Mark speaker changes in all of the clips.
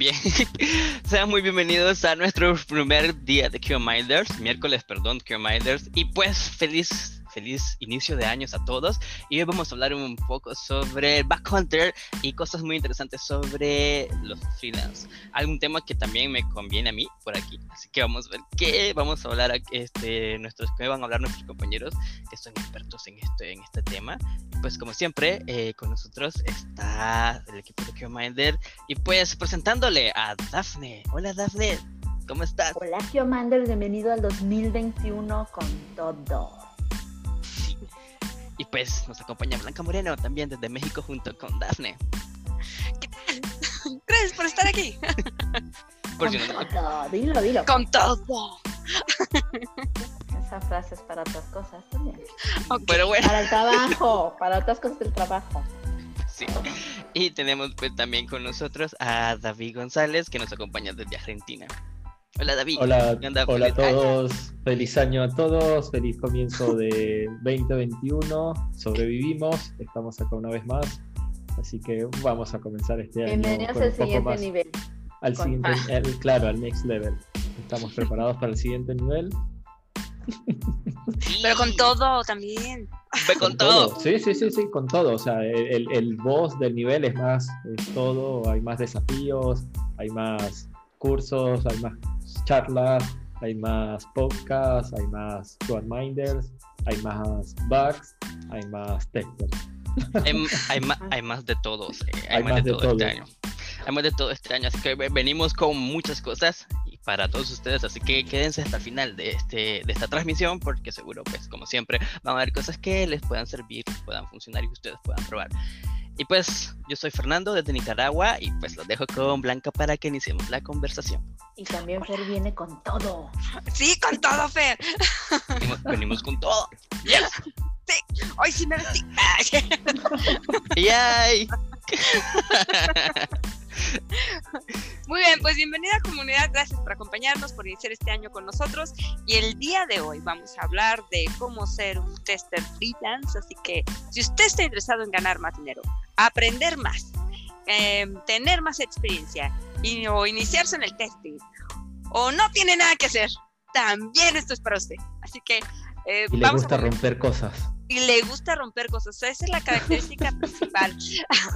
Speaker 1: Bien, sean muy bienvenidos a nuestro primer día de QMinders, miércoles, perdón, QMinders, y pues feliz feliz inicio de años a todos. Y hoy vamos a hablar un poco sobre Backhunter y cosas muy interesantes sobre los freelance. Algún tema que también me conviene a mí por aquí. Así que vamos a ver qué vamos a hablar, este, nuestros, qué van a hablar nuestros compañeros que son expertos en este, en este tema. Pues como siempre, eh, con nosotros está el equipo de Geominder y pues presentándole a Dafne. Hola Dafne. ¿Cómo estás?
Speaker 2: Hola Geomander, bienvenido al 2021 con todo.
Speaker 1: Y pues nos acompaña Blanca Moreno también desde México junto con Dafne.
Speaker 3: ¿Qué tal? Gracias por estar aquí.
Speaker 2: por con todo, dilo, dilo.
Speaker 3: Con todo.
Speaker 2: Esa frase es para otras cosas también.
Speaker 1: Pero bueno.
Speaker 2: Para el trabajo, para otras cosas del trabajo.
Speaker 1: Sí. Y tenemos pues también con nosotros a David González que nos acompaña desde Argentina. Hola David.
Speaker 4: Hola, hola a todos. Feliz año a todos. Feliz comienzo de 2021. Sobrevivimos. Estamos acá una vez más. Así que vamos a comenzar este año.
Speaker 2: Bienvenidos al siguiente nivel.
Speaker 4: Al siguiente, claro, al next level. Estamos preparados para el siguiente nivel.
Speaker 3: Pero con todo también.
Speaker 1: Con, todo.
Speaker 4: Sí, sí, sí, sí, con todo. O sea, el, el boss del nivel es más, es todo. Hay más desafíos, hay más cursos, hay más charlas, hay más podcasts, hay más minders, hay más bugs, hay más testers.
Speaker 1: Hay, más, de todos, eh, hay, más, de, todo, este año. Hay más de todo este año, así que venimos con muchas cosas y para todos ustedes, así que quédense hasta el final de, este, de esta transmisión porque seguro, pues como siempre, van a haber cosas que les puedan servir, puedan funcionar y que ustedes puedan probar. Y pues yo soy Fernando desde Nicaragua y pues los dejo con Blanca para que iniciemos la conversación.
Speaker 2: Y también Fer viene con todo.
Speaker 3: Sí, con todo, Fer.
Speaker 1: Venimos, con todo.
Speaker 3: Sí, hoy sí me vestí.
Speaker 1: ¡Yay!
Speaker 3: Muy bien, pues bienvenida comunidad, gracias por acompañarnos, por iniciar este año con nosotros. Y el día de hoy vamos a hablar de cómo ser un tester freelance, así que si usted está interesado en ganar más dinero, aprender más, em, tener más experiencia y, o iniciarse en el testing, o no tiene nada que hacer, también esto es para usted. Así que...
Speaker 4: Eh, y le gusta romper cosas
Speaker 3: y le gusta romper cosas. esa es la característica principal.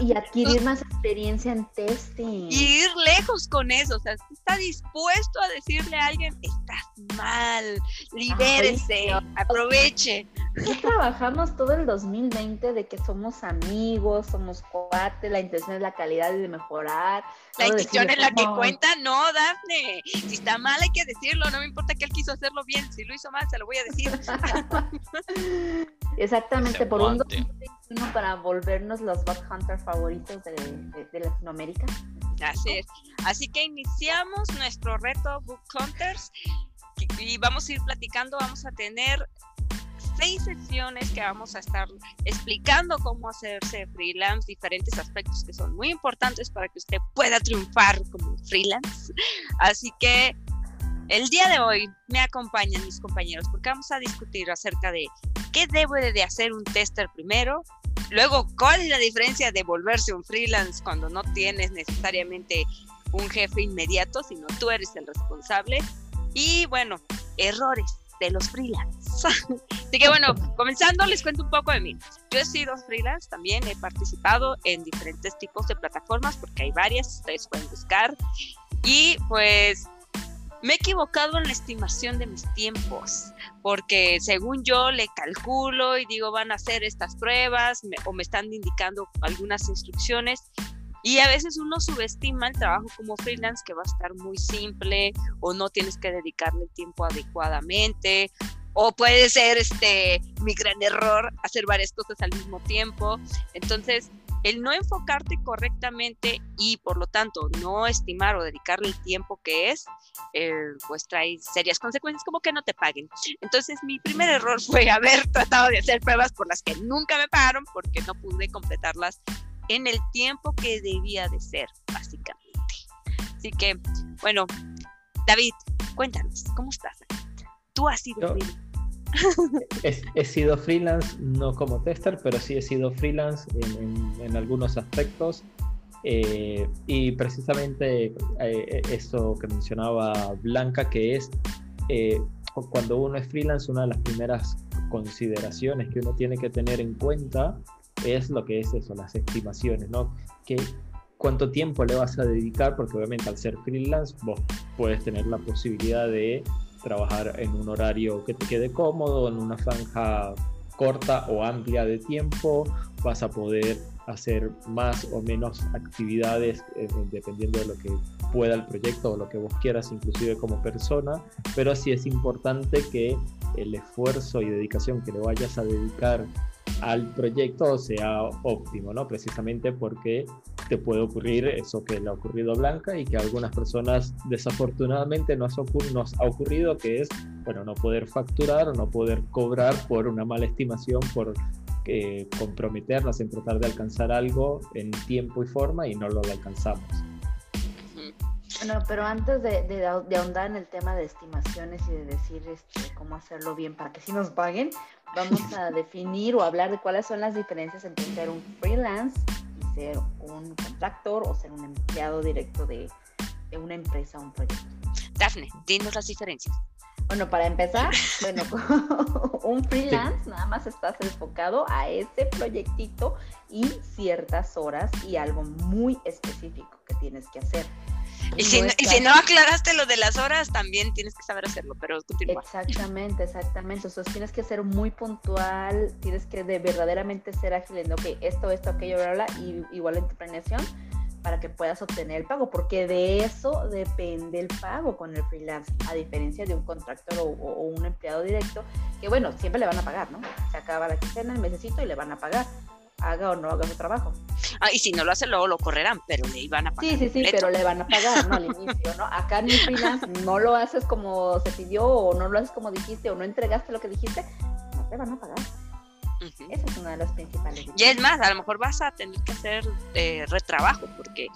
Speaker 2: Y adquirir más experiencia en testing.
Speaker 3: Y ir lejos con eso. O sea, está dispuesto a decirle a alguien, estás mal, libérese, aproveche.
Speaker 2: Ya trabajamos todo el 2020 de que somos amigos, somos cuates, la intención es la calidad y de mejorar.
Speaker 3: La intención es la que cuenta, no, Dafne. Si está mal hay que decirlo, no me importa que él quiso hacerlo bien, si lo hizo mal se lo voy a decir.
Speaker 2: Exactamente, por un 2021 para volvernos los bot hunters favoritos de, de, Latinoamérica.
Speaker 3: Así es. Así que iniciamos nuestro reto Book Hunters y vamos a ir platicando, vamos a tener seis secciones que vamos a estar explicando cómo hacerse freelance, diferentes aspectos que son muy importantes para que usted pueda triunfar como freelance. Así que el día de hoy me acompañan mis compañeros porque vamos a discutir acerca de qué debe de hacer un tester primero, luego cuál es la diferencia de volverse un freelance cuando no tienes necesariamente un jefe inmediato, sino tú eres el responsable y bueno, errores de los freelance. Así que bueno, comenzando les cuento un poco de mí. Yo he sido freelance, también he participado en diferentes tipos de plataformas porque hay varias, ustedes pueden buscar. Y pues me he equivocado en la estimación de mis tiempos, porque según yo le calculo y digo van a hacer estas pruebas o me están indicando algunas instrucciones y a veces uno subestima el trabajo como freelance que va a estar muy simple o no tienes que dedicarle el tiempo adecuadamente o puede ser este mi gran error hacer varias cosas al mismo tiempo. Entonces, el no enfocarte correctamente y por lo tanto no estimar o dedicarle el tiempo que es, eh, pues trae serias consecuencias como que no te paguen. Entonces mi primer error fue haber tratado de hacer pruebas por las que nunca me pagaron porque no pude completarlas en el tiempo que debía de ser, básicamente. Así que, bueno, David, cuéntanos, ¿cómo estás? Tú has sido freelance.
Speaker 4: He, sido freelance, no como tester, pero sí he sido freelance en, algunos aspectos. Eh, y precisamente eh, eso que mencionaba Blanca, que es eh, cuando uno es freelance, una de las primeras consideraciones que uno tiene que tener en cuenta es lo que es eso, las estimaciones, ¿no? Que, ¿Cuánto tiempo le vas a dedicar? Porque obviamente al ser freelance vos puedes tener la posibilidad de trabajar en un horario que te quede cómodo, en una franja corta o amplia de tiempo, vas a poder hacer más o menos actividades eh, dependiendo de lo que pueda el proyecto o lo que vos quieras, inclusive como persona, pero sí es importante que el esfuerzo y dedicación que le vayas a dedicar al proyecto sea óptimo, ¿no? Precisamente porque te puede ocurrir eso que le ha ocurrido a Blanca y que a algunas personas desafortunadamente nos, nos ha ocurrido, que es, bueno, no poder facturar o no poder cobrar por una mala estimación, por eh, comprometernos en tratar de alcanzar algo en tiempo y forma y no lo alcanzamos.
Speaker 2: Bueno, pero antes de, de, ahondar en el tema de estimaciones y de decir este, cómo hacerlo bien para que sí nos paguen, vamos a definir o hablar de cuáles son las diferencias entre ser un freelance ser un contractor o ser un empleado directo de, de una empresa o un proyecto.
Speaker 3: Dafne, dinos las diferencias.
Speaker 2: Bueno, para empezar, bueno, un freelance nada más estás enfocado a ese proyectito y ciertas horas y algo muy específico que tienes que hacer.
Speaker 3: Y si, no, y si, no, aclaraste lo de las horas, también tienes que saber hacerlo, pero continúa.
Speaker 2: Exactamente, exactamente. Entonces tienes que ser muy puntual, tienes que de verdaderamente ser ágil en, ok, esto, esto, aquello, bla, bla, y igual en tu planeación para que puedas obtener el pago, porque de eso depende el pago con el freelance, a diferencia de un contractor o, o un empleado directo, que bueno, siempre le van a pagar, ¿no? Se acaba la quincena, el mesecito y le van a pagar haga o no haga su trabajo.
Speaker 3: Ah, y si no lo hace, luego lo correrán, pero le iban a pagar.
Speaker 2: Sí, sí, sí, pero le van a pagar, ¿no? Al inicio, ¿no? Acá en el freelance no lo haces como se pidió, o no lo haces como dijiste, o no entregaste lo que dijiste, no te van a pagar. Esa es una de las principales.
Speaker 3: Y es más, a lo mejor vas a tener que hacer eh, retrabajo, porque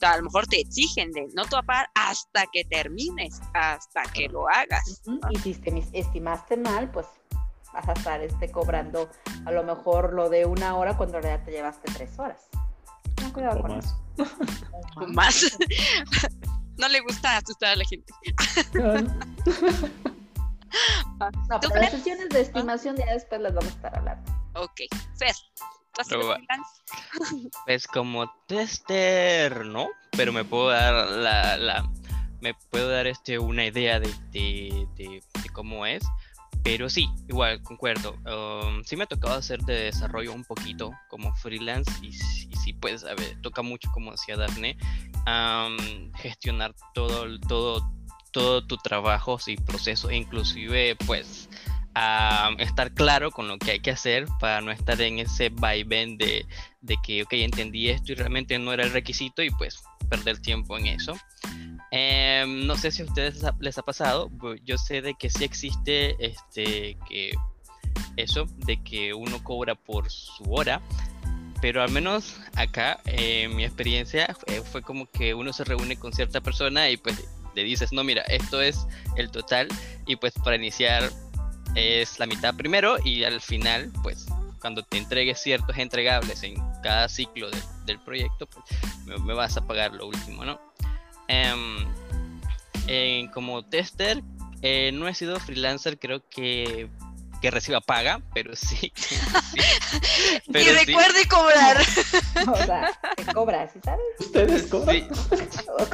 Speaker 3: a lo mejor te exigen de no pagar hasta que termines, hasta que lo hagas.
Speaker 2: Y si te estimaste mal, pues vas a estar este, cobrando a lo mejor lo de una hora cuando en realidad te llevaste tres horas. No, cuidado con
Speaker 4: más.
Speaker 2: eso.
Speaker 3: más. no le gusta asustar a la gente.
Speaker 2: no, pero las sesiones de estimación ya después las vamos a estar hablando.
Speaker 3: Ok, Fer.
Speaker 1: Pues como tester, ¿no? Pero me puedo dar la, la me puedo dar este una idea de, de, de, de cómo es. Pero sí, igual, concuerdo. Um, sí me ha tocado hacer de desarrollo un poquito como freelance y, sí, pues, a ver, toca mucho, como decía Daphne, gestionar todo, todo, todo tu trabajo y proceso, e inclusive, pues, estar claro con lo que hay que hacer para no estar en ese vaivén de, de que, ok, entendí esto y realmente no era el requisito y pues perder tiempo en eso. Em, no sé si a ustedes les ha pasado, yo sé de que sí existe este que eso, de que uno cobra por su hora, pero al menos acá, en mi experiencia, fue como que uno se reúne con cierta persona y pues le dices, no, mira, esto es el total y pues para iniciar es la mitad primero y al final, pues cuando te entregues ciertos entregables en cada ciclo del proyecto, pues me, vas a pagar lo último, ¿no? Em, como tester, eh, no he sido freelancer, creo que que reciba paga, pero sí.
Speaker 3: y recuerde cobrar.
Speaker 2: o sea, te cobra, ¿sí sabes?
Speaker 4: ¿Ustedes cobran?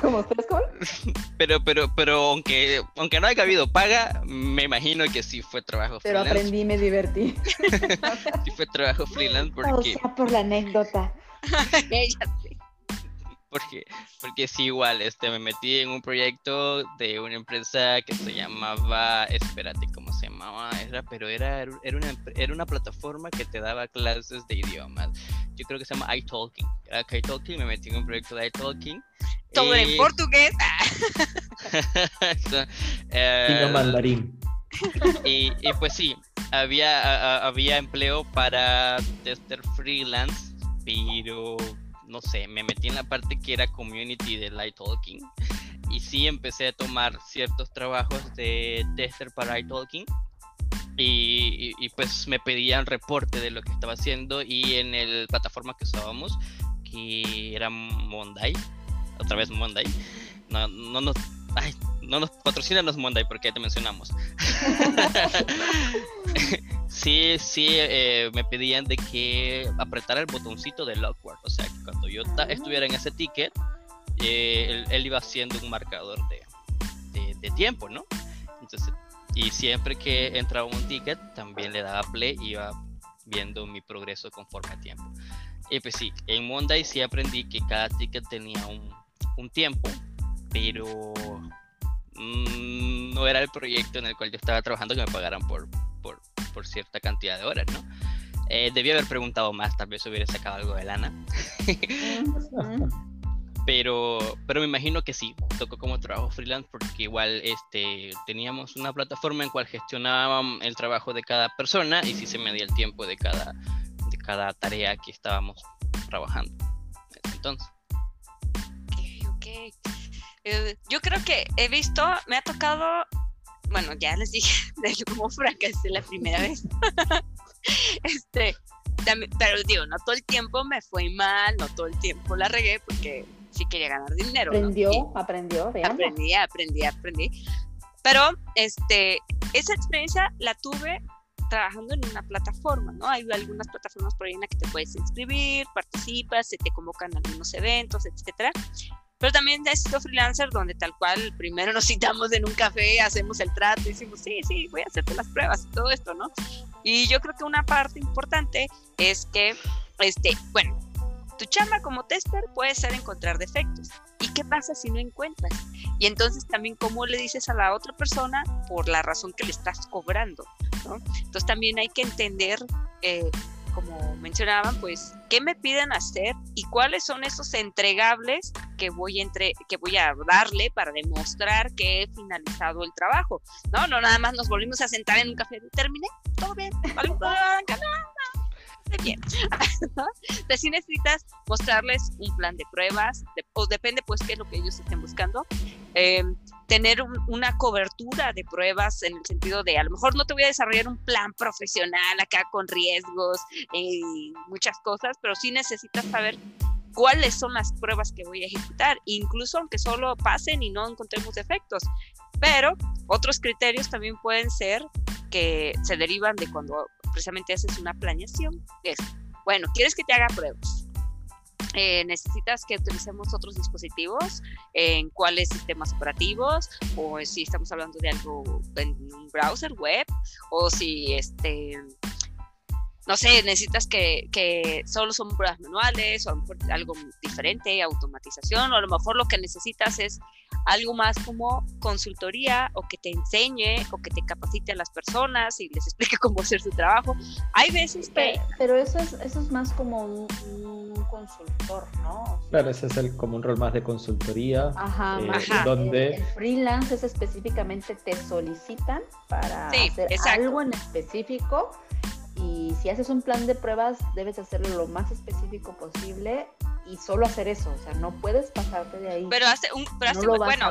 Speaker 2: ¿Cómo ustedes cobran?
Speaker 1: Pero, pero, pero aunque, aunque no haya habido paga, me imagino que sí fue trabajo
Speaker 2: pero
Speaker 1: freelance.
Speaker 2: Pero aprendí y me divertí.
Speaker 1: sí fue trabajo freelance porque...
Speaker 2: O sea, por la anécdota.
Speaker 1: Porque, porque sí, igual, este, me metí en un proyecto de una empresa que se llamaba, espérate, ¿cómo se llamaba? Era, pero era, era, una, era una plataforma que te daba clases de idiomas. Yo creo que se llama iTalking. Era iTalking, me metí en un proyecto de iTalking.
Speaker 3: Todo en portugués.
Speaker 4: so, eh, mandarín.
Speaker 1: Y, y, pues sí, había, había empleo para tester freelance, pero no sé, me metí en la parte que era community de Light Talking y sí empecé a tomar ciertos trabajos de tester para iTalking y, y, pues me pedían reporte de lo que estaba haciendo y en el plataforma que usábamos que era Monday, otra vez Monday. No, no nos, ay, no nos patrocinan los Monday porque ya te mencionamos. sí, sí, eh, me pedían de que apretara el botoncito de Lockwork. O sea, que cuando yo estuviera en ese ticket, eh, él, iba haciendo un marcador de, tiempo, ¿no? Entonces, y siempre que entraba un ticket, también le daba play y iba viendo mi progreso conforme a tiempo. Y pues sí, en Monday sí aprendí que cada ticket tenía un, un tiempo, pero mm, no era el proyecto en el cual yo estaba trabajando que me pagaran por, por, cierta cantidad de horas, ¿no? Eh, debía haber preguntado más, tal vez hubiera sacado algo de lana. pero, pero me imagino que sí, tocó como trabajo freelance porque igual este, teníamos una plataforma en cual gestionábamos el trabajo de cada persona y sí se medía el tiempo de cada, de cada tarea que estábamos trabajando. Entonces.
Speaker 3: Ok, ok. Eh, yo creo que he visto, me ha tocado, bueno, ya les dije, de como fracasé la primera vez. este, pero digo, no todo el tiempo me fue mal, no todo el tiempo la regué porque sí quería ganar dinero.
Speaker 2: Aprendió, aprendió,
Speaker 3: Aprendí, aprendí, aprendí. Pero este, esa experiencia la tuve trabajando en una plataforma, ¿no? Hay algunas plataformas por ahí en las que te puedes inscribir, participas, se te convocan algunos eventos, etcétera. Pero también he sido freelancer donde tal cual primero nos citamos en un café, hacemos el trato y decimos, sí, sí, voy a hacerte las pruebas y todo esto, ¿no? Y yo creo que una parte importante es que, este, bueno, tu chamba como tester puede ser encontrar defectos. ¿Y qué pasa si no encuentras? Y entonces también cómo le dices a la otra persona por la razón que le estás cobrando. ¿no? Entonces también hay que entender, eh, como mencionaban, pues, qué me piden hacer y cuáles son esos entregables que voy, entre, que voy a darle para demostrar que he finalizado el trabajo. No, no, nada más nos volvimos a sentar en un café. Terminé, todo bien, bien. Entonces, si necesitas mostrarles un plan de pruebas, o depende pues qué es lo que ellos estén buscando. Em, tener una cobertura de pruebas en el sentido de a lo mejor no te voy a desarrollar un plan profesional acá con riesgos y muchas cosas, pero sí necesitas saber cuáles son las pruebas que voy a ejecutar, incluso aunque solo pasen y no encontremos defectos. Pero otros criterios también pueden ser que se derivan de cuando precisamente haces una planeación. Es, bueno, ¿quieres que te haga pruebas? Eh, necesitas que utilicemos otros dispositivos, en cuáles sistemas operativos, o si estamos hablando de algo en un browser web, o si este no sé, necesitas que, que solo son pruebas manuales o algo diferente, automatización, o a lo mejor lo que necesitas es algo más como consultoría o que te enseñe o que te capacite a las personas y les explique cómo hacer su trabajo. Hay veces
Speaker 2: que... Pero, eso, es, eso es más como un, consultor, ¿no?
Speaker 4: claro, ese es el, como un rol más de consultoría.
Speaker 2: Ajá, eh,
Speaker 4: Donde...
Speaker 2: El, freelance es específicamente te solicitan para hacer algo en específico y si haces un plan de pruebas debes hacerlo lo más específico posible y solo hacer eso, o sea, no puedes pasarte de ahí.
Speaker 3: Pero hace un, pero no bueno,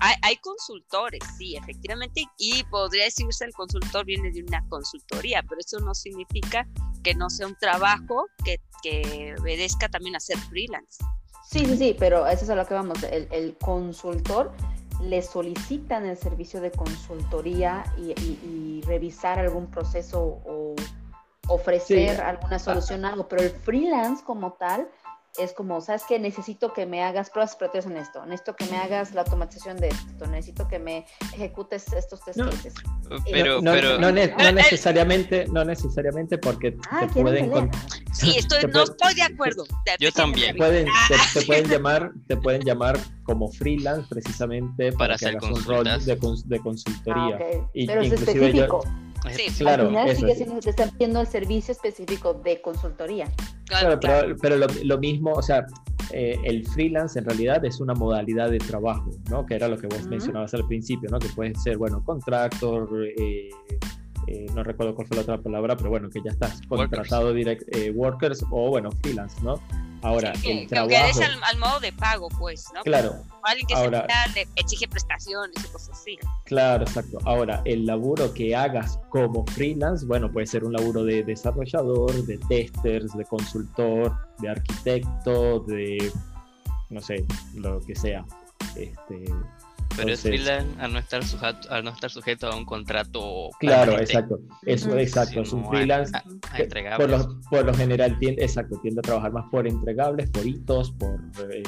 Speaker 3: hay, consultores, sí, efectivamente, y podría decirse el consultor viene de una consultoría, pero eso no significa que no sea un trabajo que, que obedezca también a ser freelance.
Speaker 2: Sí, sí, sí, pero eso es a lo que vamos, el, el consultor le solicitan el servicio de consultoría y, y revisar algún proceso o ofrecer alguna solución, algo, pero el freelance como tal es como, ¿sabes qué? Necesito que me hagas pruebas operativas en esto, necesito que me hagas la automatización de esto, necesito que me ejecutes estos test
Speaker 4: no, Pero, no, pero... No, necesariamente, no necesariamente porque
Speaker 2: ah, te pueden...
Speaker 3: Sí, estoy, no estoy de acuerdo.
Speaker 1: Yo también.
Speaker 4: Te pueden, te, pueden llamar, te pueden llamar como freelance precisamente para, hacer que hagas un rol de, de consultoría.
Speaker 2: Ah, pero es específico. Sí, claro. Al final sigue siendo, te están pidiendo el servicio específico de consultoría.
Speaker 4: Claro, pero, lo, mismo, o sea, eh, el freelance en realidad es una modalidad de trabajo, ¿no? Que era lo que vos mencionabas al principio, ¿no? Que puede ser, bueno, contractor, eh, eh, no recuerdo cuál fue la otra palabra, pero bueno, que ya estás contratado workers. direct, workers o, bueno, freelance, ¿no? Ahora,
Speaker 3: Sí,
Speaker 4: el
Speaker 3: que-
Speaker 4: trabajo...
Speaker 3: que es al, al modo de pago, pues, ¿no?
Speaker 4: Claro,
Speaker 3: O alguien que
Speaker 4: ahora-
Speaker 3: se le exige prestaciones y cosas así.
Speaker 4: Claro, exacto. Ahora, el laburo que hagas como freelance, bueno, puede ser un laburo de desarrollador, de testers, de consultor, de arquitecto, de, no sé, lo que sea. Este,
Speaker 1: Pero es freelance al no estar sujeto, al no estar sujeto a un contrato.
Speaker 4: claro,
Speaker 1: permanente,
Speaker 4: exacto. Eso, exacto. Es un
Speaker 1: a-
Speaker 4: freelance.
Speaker 1: a- a
Speaker 4: que por, lo, por lo general tiende, exacto, tiende a trabajar más por entregables, por hitos, por eh,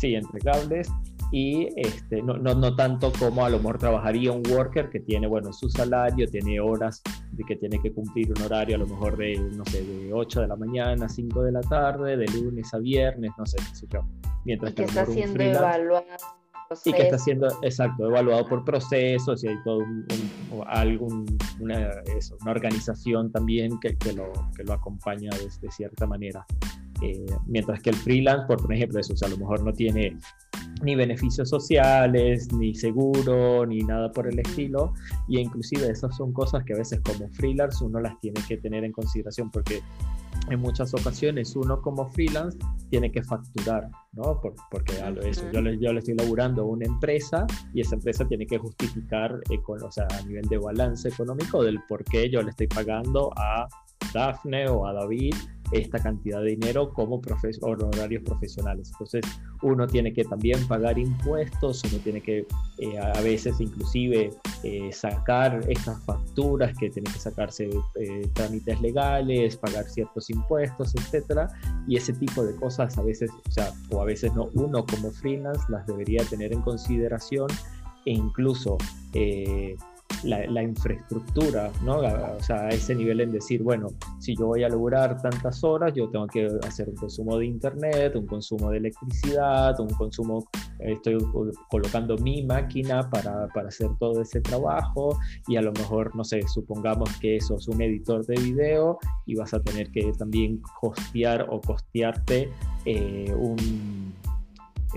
Speaker 4: sí, entregables y este, no, no, no tanto como a lo mejor trabajaría un worker que tiene bueno su salario, tiene horas de que tiene que cumplir un horario a lo mejor de, no sé, de 8 de la mañana a 5 de la tarde, de lunes a viernes, no sé, qué sé yo. Mientras
Speaker 2: Y que
Speaker 4: a lo
Speaker 2: está siendo
Speaker 4: freelance- y que está siendo, exacto, evaluado por procesos y hay todo un, un- algún, una, eso, una organización también que, que, lo, que lo acompaña de, de cierta manera. Eh, mientras que el freelance, por ejemplo, eso, o sea, a lo mejor no tiene ni beneficios sociales, ni seguro, ni nada por el estilo, y inclusive esas son cosas que a veces como freelance uno las tiene que tener en consideración porque en muchas ocasiones uno como freelance tiene que facturar, ¿no? Por- porque a lo- eso, yo, le, yo le estoy laburando a una empresa y esa empresa tiene que justificar, econ- o sea, a nivel de balance económico del por qué yo le estoy pagando a Dafne o a David esta cantidad de dinero como profes honorarios profesionales. Entonces, uno tiene que también pagar impuestos, uno tiene que eh, a veces inclusive eh, sacar estas facturas que tiene que sacarse eh, trámites legales, pagar ciertos impuestos, etcétera, y ese tipo de cosas a veces, o sea, o a veces no, uno como freelance las debería tener en consideración e incluso eh, la, infraestructura, ¿no? O sea, a ese nivel en decir, bueno, si yo voy a lograr tantas horas, yo tengo que hacer un consumo de internet, un consumo de electricidad, un consumo, estoy co- colocando mi máquina para, para hacer todo ese trabajo y a lo mejor, no sé, supongamos que eso es un editor de video y vas a tener que también hostear o costearte eh, un,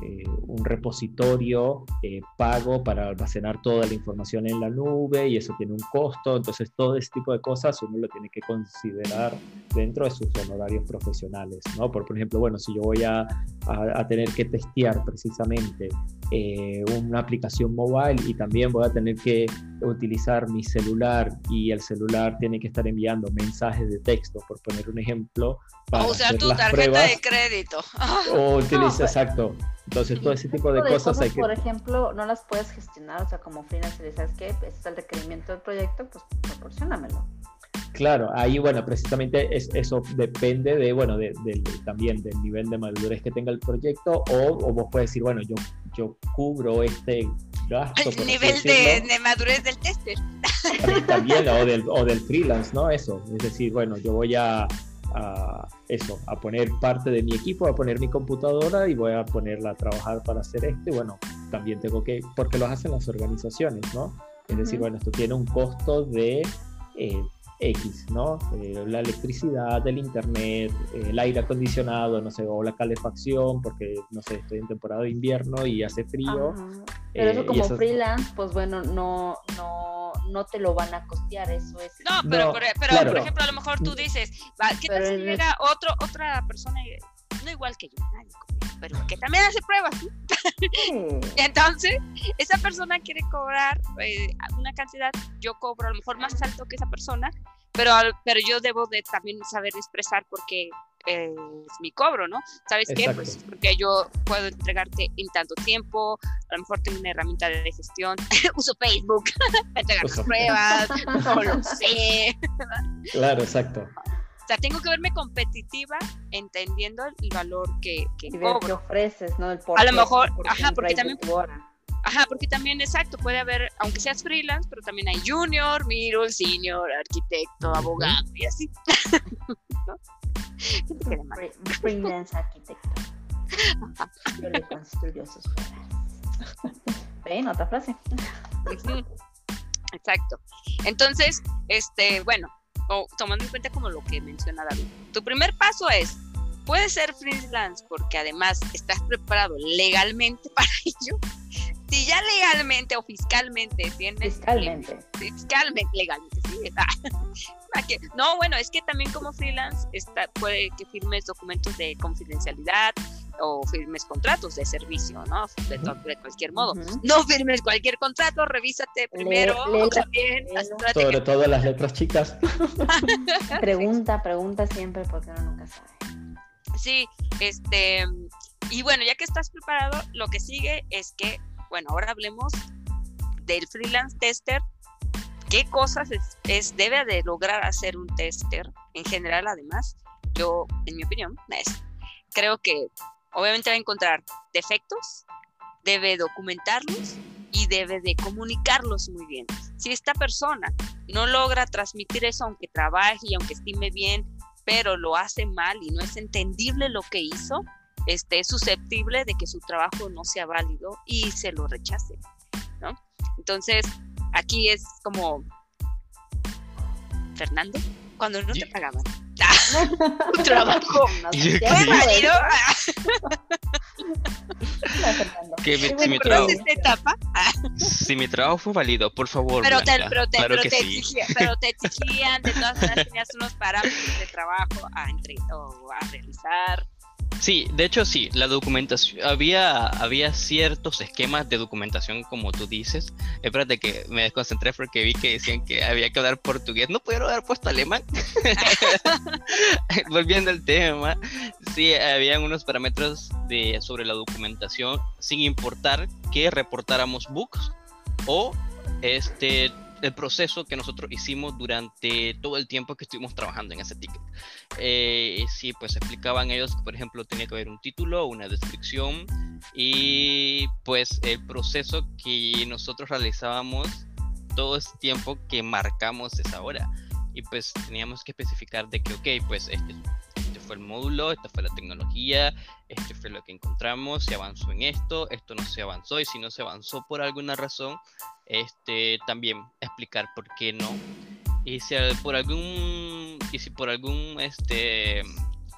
Speaker 4: eh, un repositorio eh, pago para almacenar toda la información en la nube y eso tiene un costo, entonces todo ese tipo de cosas uno lo tiene que considerar dentro de sus honorarios profesionales, ¿no? Por, por ejemplo, bueno, si yo voy a, a- a tener que testear precisamente eh, una aplicación mobile y también voy a tener que utilizar mi celular y el celular tiene que estar enviando mensajes de texto, por poner un ejemplo, para
Speaker 3: O usar tu tarjeta
Speaker 4: pruebas.
Speaker 3: de crédito.
Speaker 4: O utiliza,
Speaker 2: pues,
Speaker 4: exacto. Entonces, todo ese tipo de
Speaker 2: de
Speaker 4: cosas hay que.
Speaker 2: por ejemplo, no las puedes gestionar, o sea, como freelancer, ¿sabes qué? Ese es el requerimiento del proyecto, pues proporcionamelo.
Speaker 4: Claro, ahí, bueno, precisamente es, eso depende de, bueno, de, del- también del nivel de madurez que tenga el proyecto, o, o vos puedes decir, bueno, yo, yo cubro este gasto.
Speaker 3: El nivel de, de madurez del tester.
Speaker 4: también, también, o, del, o del freelance, ¿no? Eso, es decir, bueno, yo voy a, a eso, a poner parte de mi equipo, a poner mi computadora y voy a ponerla a trabajar para hacer esto, y bueno, también tengo que, porque lo hacen las organizaciones, ¿no? Es decir, bueno, esto tiene un costo de eh, X, ¿no? Eh, la electricidad, el internet, el aire acondicionado, no sé, o la calefacción, porque, no sé, estoy en temporada de invierno y hace frío.
Speaker 2: Ajá. Pero
Speaker 4: eh,
Speaker 2: eso como
Speaker 4: eso-
Speaker 2: freelance, pues bueno, no, no, no te lo van a costear, eso es.
Speaker 3: No, pero,
Speaker 4: No,
Speaker 3: por, pero
Speaker 4: claro.
Speaker 3: por ejemplo, a lo mejor tú dices, va, ¿qué tal
Speaker 2: Pero
Speaker 3: si llega otro, otra persona, y- no igual que yo, nadie conmigo, pero que también hace pruebas? Entonces, esa persona quiere cobrar eh, una cantidad, yo cobro a lo mejor más alto que esa persona, pero, pero yo debo de también saber expresar porque eh, es mi cobro, ¿no? ¿Sabes qué? Pues porque yo puedo entregarte en tanto tiempo, a lo mejor tengo una herramienta de gestión, uso Facebook para entregar las pruebas, no lo sé.
Speaker 4: Claro, exacto.
Speaker 3: O sea, tengo que verme competitiva entendiendo el valor que,
Speaker 2: ofreces, ¿no? El por
Speaker 3: A lo mejor,
Speaker 2: por
Speaker 3: ajá, porque también-. Ajá, porque también, exacto, puede haber, aunque seas freelance, pero también hay junior, middle, senior, arquitecto, abogado y así. ¿No?
Speaker 2: Freelance arquitecto. Yo le construyo sus. Ven, otra frase.
Speaker 3: Exacto. Entonces, este, bueno, o tomando en cuenta como lo que menciona David, tu primer paso es, puedes ser freelance porque además estás preparado legalmente para ello. si ya legalmente o fiscalmente tienes...
Speaker 2: Fiscalmente.
Speaker 3: fiscalmente, legalmente, sí. no, bueno, es que también como freelance está, puede que firmes documentos de confidencialidad o firmes contratos de servicio, ¿no? De, cualquier modo. No firmes cualquier contrato, revísate primero. bien,
Speaker 4: sobre todo las letras chicas.
Speaker 2: pregunta, pregunta siempre porque uno nunca sabe.
Speaker 3: Sí, este, y bueno, ya que estás preparado, lo que sigue es que, bueno, ahora hablemos del freelance tester. ¿Qué cosas es, debe de lograr hacer un tester? En general, además, yo, en mi opinión, es, creo que obviamente va a encontrar defectos, debe documentarlos y debe de comunicarlos muy bien. Si esta persona no logra transmitir eso, aunque trabaje y aunque estime bien, pero lo hace mal y no es entendible lo que hizo, esté susceptible de que su trabajo no sea válido y se lo rechace, ¿no? Entonces, aquí es como, Fernando, cuando no te pagaban. tu trabajo fue válido.
Speaker 1: que mi, si, mi trabajo, si mi trabajo fue válido, por favor.
Speaker 3: Pero te, pero te, pero te, exigían, pero te exigían, de todas maneras tenías unos parámetros de trabajo a, entre, o a realizar
Speaker 1: Sí, de hecho sí, la documentación, había, había ciertos esquemas de documentación como tú dices. Espérate que me desconcentré porque vi que decían que había que hablar portugués. No pudieron haber puesto alemán. Volviendo al tema, sí, habían unos parámetros de, sobre la documentación sin importar que reportáramos bugs o este el proceso que nosotros hicimos durante todo el tiempo que estuvimos trabajando en ese ticket. Eh, sí, pues explicaban ellos que, por ejemplo, tenía que haber un título, una descripción y pues el proceso que nosotros realizábamos todo ese tiempo que marcamos esa hora. Y pues teníamos que especificar de que, ok, pues este, este fue el módulo, esta fue la tecnología, este fue lo que encontramos, se avanzó en esto, esto no se avanzó y si no se avanzó por alguna razón, este, también explicar por qué no. Y si por algún, y si por algún este,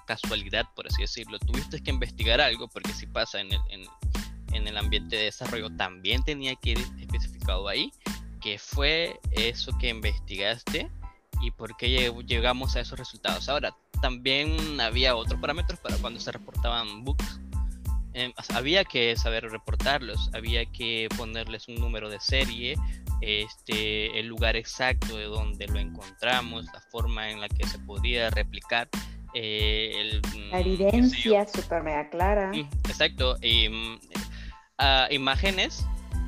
Speaker 1: casualidad, por así decirlo, tuviste que investigar algo, porque si pasa en el, en, el ambiente de desarrollo, también tenía que ir especificado ahí, que fue eso que investigaste y por qué llegamos a esos resultados. Ahora, también había otros parámetros para cuando se reportaban bugs Em, había que saber reportarlos, había que ponerles un número de serie, este, el lugar exacto de donde lo encontramos, la forma en la que se podía replicar.
Speaker 2: Eh, la mm, evidencia súper mega clara.
Speaker 1: Exacto. Mm, imágenes,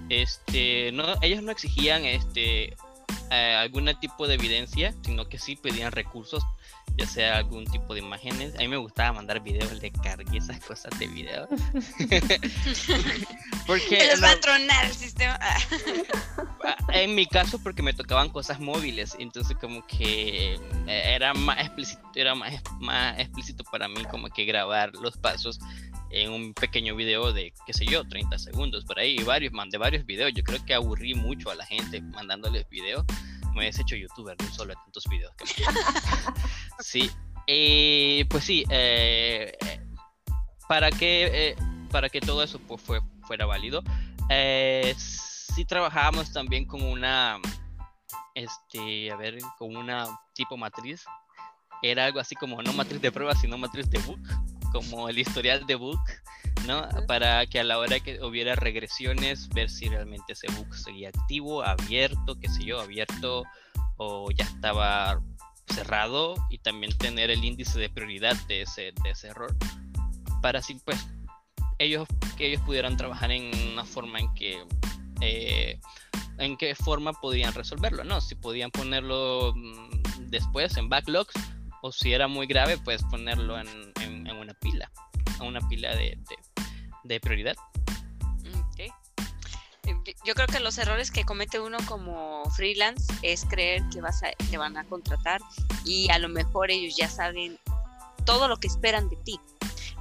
Speaker 1: este, no, ellos no exigían este, eh, algún tipo de evidencia, sino que sí pedían recursos ya sea algún tipo de imágenes. A mí me gustaba mandar videos, le cargué esas cosas de video.
Speaker 3: porque los va a tronar el sistema.
Speaker 1: Ah, en mi caso, porque me tocaban cosas móviles, entonces como que eh, era más explícito, era más, más explícito para mí como que grabar los pasos en un pequeño video de, qué sé yo, 30 segundos por ahí, y varios, mandé varios videos, yo creo que aburrí mucho a la gente mandándoles videos, me hubiese hecho youtuber no solo de tantos videos. sí, eh, pues sí, eh, para que eh, para que todo eso pues, fue, fuera válido, sí trabajábamos también con una, este, a ver, con una tipo matriz. Era algo así como no matriz de prueba, sino matriz de book, como el historial de book ¿no? Para que a la hora que hubiera regresiones, ver si realmente ese bug seguía activo, abierto, qué sé yo, abierto o ya estaba cerrado y también tener el índice de prioridad de ese, de ese error para así pues ellos que ellos pudieran trabajar en una forma en que eh, en qué forma podían resolverlo, ¿no? Si podían ponerlo mm, después en backlogs o si era muy grave, pues ponerlo en, en, una pila, a una pila de, de prioridad.
Speaker 3: Eh, yo creo que los errores que comete uno como freelance es creer que vas a, te van a contratar y a lo mejor ellos ya saben todo lo que esperan de ti.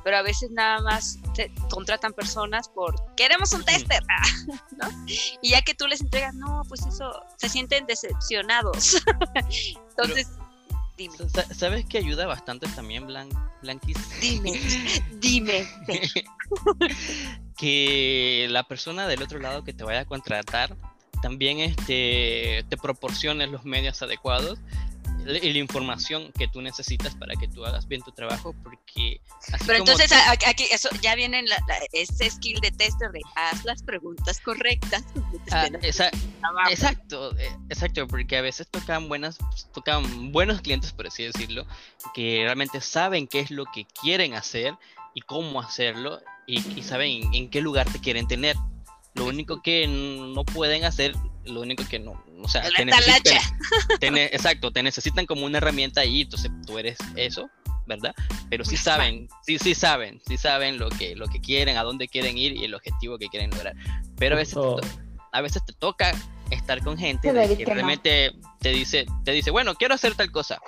Speaker 3: Pero a veces nada más te contratan personas por queremos un tester, ¿no? Y ya que tú les entregas, no, pues eso se sienten decepcionados. Entonces,
Speaker 1: dime. ¿Sabes que ayuda bastante también, Blan Blanquis?
Speaker 3: Dime, dime.
Speaker 1: que la persona del otro lado que te vaya a contratar también este, te proporcione los medios adecuados y la información que tú necesitas para que tú hagas bien tu trabajo, porque...
Speaker 3: Pero entonces aquí eso ya viene la, ese skill de tester de haz las preguntas correctas.
Speaker 1: Ah, exacto, eh, exacto, porque a veces tocan buenas, tocan buenos clientes, por así decirlo, que realmente saben qué es lo que quieren hacer y cómo hacerlo y, saben en qué lugar te quieren tener. Lo único que no pueden hacer, lo único que no, o sea, te necesitan, exacto, te necesitan como una herramienta ahí, entonces tú eres eso, ¿verdad? Pero sí saben, sí, sí saben, sí saben lo que, lo que quieren, a dónde quieren ir y el objetivo que quieren lograr. Pero a veces, te, a veces te toca estar con gente que realmente te dice, te dice, bueno, quiero hacer tal cosa.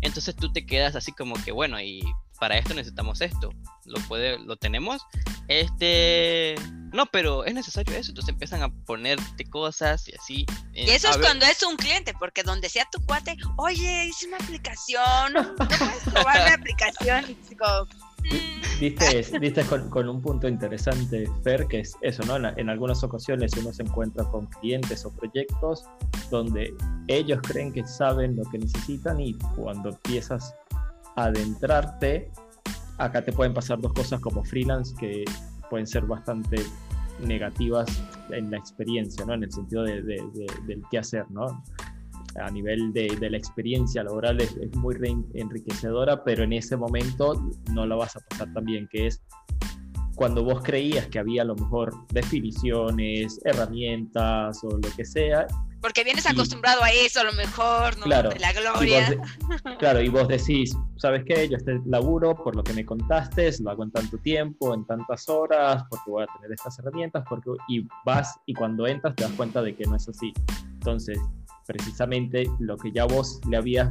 Speaker 1: Entonces tú te quedas así como que, bueno, y para esto necesitamos esto. Lo puede, lo tenemos. Este, no, pero es necesario eso. Entonces empiezan a ponerte cosas y así.
Speaker 3: y eso es cuando es un cliente, porque donde sea tu cuate, oye, hice una aplicación, no puedes probar la aplicación. Y como,
Speaker 4: Viste, con, un punto interesante, Fer, que es eso, ¿no? En, algunas ocasiones uno se encuentra con clientes o proyectos donde ellos creen que saben lo que necesitan y cuando empiezas adentrarte, acá te pueden pasar dos cosas como freelance que pueden ser bastante negativas en la experiencia, ¿no? En el sentido de, del qué hacer, ¿no? a nivel de, la experiencia laboral es, muy enriquecedora, pero en ese momento no lo vas a pasar tan bien, que es cuando vos creías que había a lo mejor definiciones, herramientas o lo que sea.
Speaker 3: Porque vienes acostumbrado a eso, a lo mejor, ¿no? Claro, de la gloria.
Speaker 4: claro, y vos decís, ¿sabes qué? Yo este laburo por lo que me contaste, lo hago en tanto tiempo, en tantas horas, porque voy a tener estas herramientas, porque, y vas y cuando entras te das cuenta de que no es así. Entonces, precisamente lo que ya vos le habías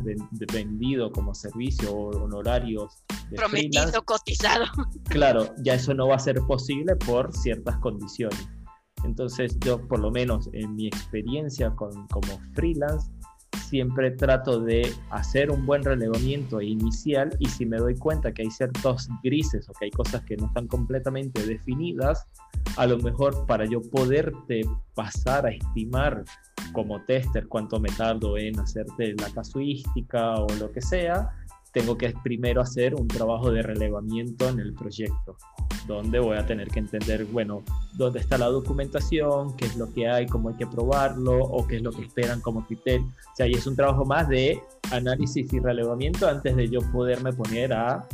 Speaker 4: vendido como servicio o honorarios.
Speaker 3: De Prometido, cotizado.
Speaker 4: Claro, ya eso no va a ser posible por ciertas condiciones. Entonces yo, por lo menos en mi experiencia con, como freelance, siempre trato de hacer un buen relevamiento inicial y si me doy cuenta que hay ciertos grises o que hay cosas que no están completamente definidas, a lo mejor para yo poderte pasar a estimar como tester cuánto me tardo en hacerte la casuística o lo que sea, tengo que primero hacer un trabajo de relevamiento en el proyecto, donde voy a tener que entender, bueno, dónde está la documentación, qué es lo que hay, cómo hay que probarlo, o qué es lo que esperan como criterio. O sea, y es un trabajo más de análisis y relevamiento antes de yo poderme poner a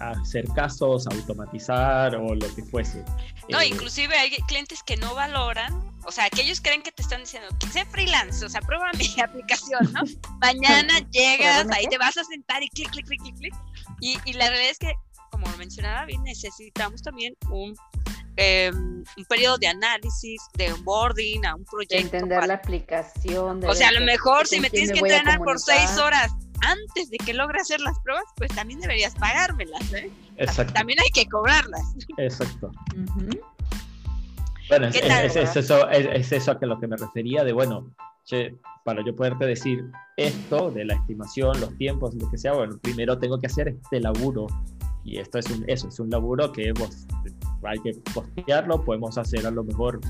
Speaker 4: hacer casos, automatizar o lo que fuese.
Speaker 3: No, eh, inclusive hay clientes que no valoran, o sea, que ellos creen que te están diciendo, que sé freelance, o sea, prueba mi aplicación, ¿no? Mañana llegas, ahí te vas a sentar y clic, clic, clic, clic, clic. Y, y la realidad es que, como lo mencionaba bien, necesitamos también un em, un periodo de análisis, de onboarding a un proyecto.
Speaker 2: entender la aplicación.
Speaker 3: o sea, a lo mejor si me tienes que entrenar por seis horas antes de que logre hacer las pruebas, pues también deberías pagármelas, ¿eh? Exacto. También hay que cobrarlas.
Speaker 4: Exacto. Bueno, es, eso, es, eso a lo que me refería de, bueno, para yo poderte decir esto de la estimación, los tiempos, lo que sea, bueno, primero tengo que hacer este laburo. Y esto es un, eso, es un laburo que vos, hay que postearlo, podemos hacer a lo mejor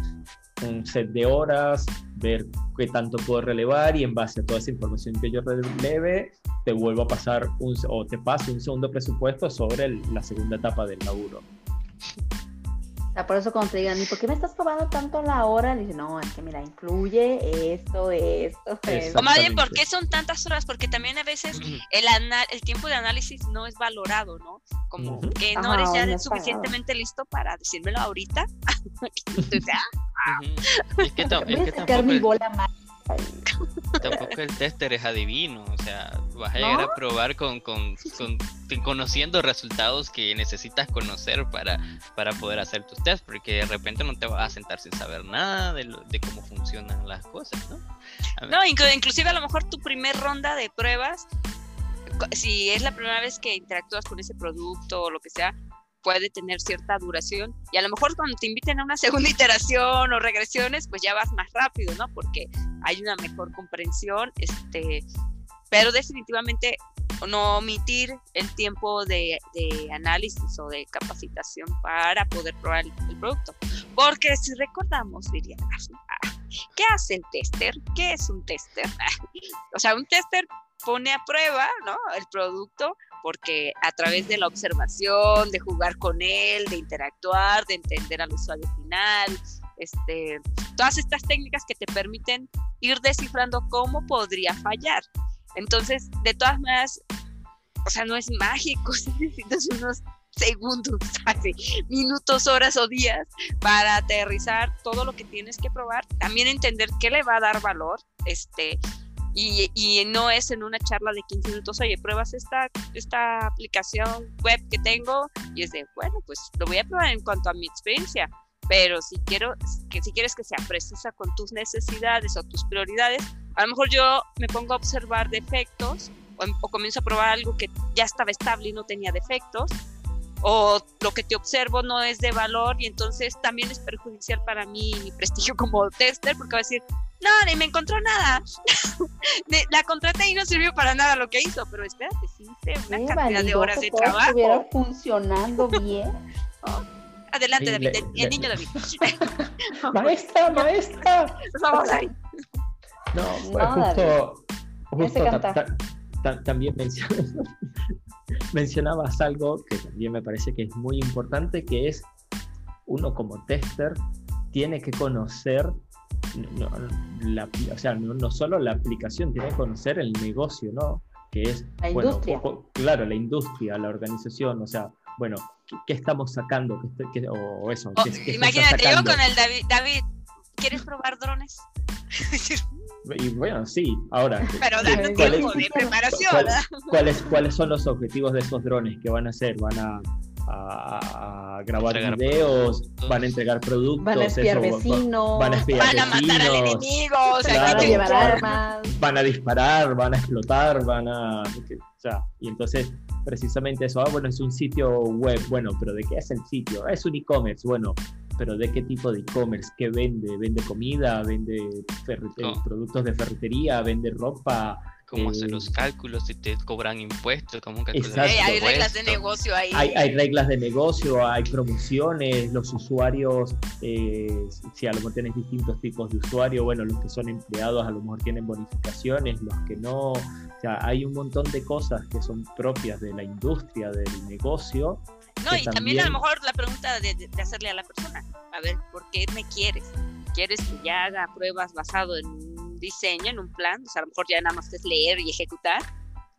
Speaker 4: un set de horas, ver qué tanto puedo relevar y en base a toda esa información que yo releve, te vuelvo a pasar un, o te paso un segundo presupuesto sobre la segunda etapa del laburo
Speaker 2: por eso cuando te digan, ¿y por qué me estás cobrando tanto la hora? Dice, no, es que mira, incluye esto, esto, esto.
Speaker 3: O más bien, ¿por qué son tantas horas? Porque también a veces el, el tiempo de análisis no es valorado, ¿no? Como que no eres ya suficientemente listo para decírmelo ahorita. Entonces,
Speaker 1: ah. Es que, es que tampoco... mi bola más Tampoco el tester es adivino, o sea, vas a llegar a probar con, con, conociendo resultados que necesitas conocer para, para poder hacer tus tests, porque de repente no te vas a sentar sin saber nada de, de cómo funcionan las cosas, ¿no?
Speaker 3: No, inclusive a lo mejor tu primer ronda de pruebas, si es la primera vez que interactúas con ese producto o lo que sea, puede tener cierta duración y a lo mejor cuando te inviten a una segunda iteración o regresiones, pues ya vas más rápido, ¿no? Porque hay una mejor comprensión, este, pero definitivamente no omitir el tiempo de, de, análisis o de capacitación para poder probar el, producto. Porque si recordamos, diría, ¿qué hace el tester? ¿Qué es un tester? o sea, un tester pone a prueba ¿no? el producto porque a través de la observación, de jugar con él, de interactuar, de entender al usuario final, este, todas estas técnicas que te permiten ir descifrando cómo podría fallar. Entonces, de todas maneras, o sea, no es mágico, necesitas unos segundos, minutos, horas o días para aterrizar todo lo que tienes que probar, también entender qué le va a dar valor, este, y, y, no es en una charla de 15 minutos, oye, pruebas esta, esta aplicación web que tengo y es de, bueno, pues lo voy a probar en cuanto a mi experiencia, pero si quiero que si quieres que sea precisa con tus necesidades o tus prioridades, a lo mejor yo me pongo a observar defectos o, o comienzo a probar algo que ya estaba estable y no tenía defectos o lo que te observo no es de valor y entonces también es perjudicial para mí mi prestigio como tester porque va a decir, no, ni me encontró nada. la contraté y no sirvió para nada lo que hizo, pero espérate, sí hice una cantidad de horas de trabajo.
Speaker 2: estuviera funcionando bien.
Speaker 3: Oh, adelante, David, el, niño David.
Speaker 4: maestra, maestra.
Speaker 3: Vamos, David.
Speaker 4: No, pues justo, justo también mencionabas algo que también me parece que es muy importante, que es uno como tester tiene que conocer no, la, o sea, no, solo la aplicación, tiene que conocer el negocio, ¿no? Que es,
Speaker 2: la industria.
Speaker 4: claro, la industria, la organización, o sea, bueno, ¿qué, estamos sacando? ¿Qué, o eso,
Speaker 3: imagínate, yo con el David, David, ¿quieres probar drones?
Speaker 4: y bueno, sí, ahora.
Speaker 3: Pero dame tiempo de preparación.
Speaker 4: ¿cuáles, ¿Cuáles son los objetivos de esos drones? ¿Qué van a hacer? ¿Van a a, grabar videos, van a entregar productos,
Speaker 2: van a espiar vecinos,
Speaker 3: van a, van a matar al enemigo,
Speaker 2: van a llevar armas,
Speaker 4: van a disparar, van a explotar, van a, o sea, y entonces precisamente eso, ah, bueno, es un sitio web, bueno, pero ¿de qué es el sitio? Es un e-commerce, bueno, pero ¿de qué tipo de e-commerce? ¿Qué vende? ¿Vende comida? ¿Vende productos de ferretería? ¿Vende ropa?
Speaker 1: Cómo hacer los cálculos, si te cobran impuestos, cómo
Speaker 3: calcular Hay reglas de negocio ahí.
Speaker 4: Hay, reglas de negocio, hay promociones, los usuarios, eh, si a lo mejor tienes distintos tipos de usuarios, bueno, los que son empleados a lo mejor tienen bonificaciones, los que no, o sea, hay un montón de cosas que son propias de la industria, del negocio.
Speaker 3: No, y también... a lo mejor la pregunta de, de hacerle a la persona, a ver, ¿por qué me quieres? ¿Quieres que ya haga pruebas basado en diseño, en un plan, o sea, a lo mejor ya nada más es leer y ejecutar,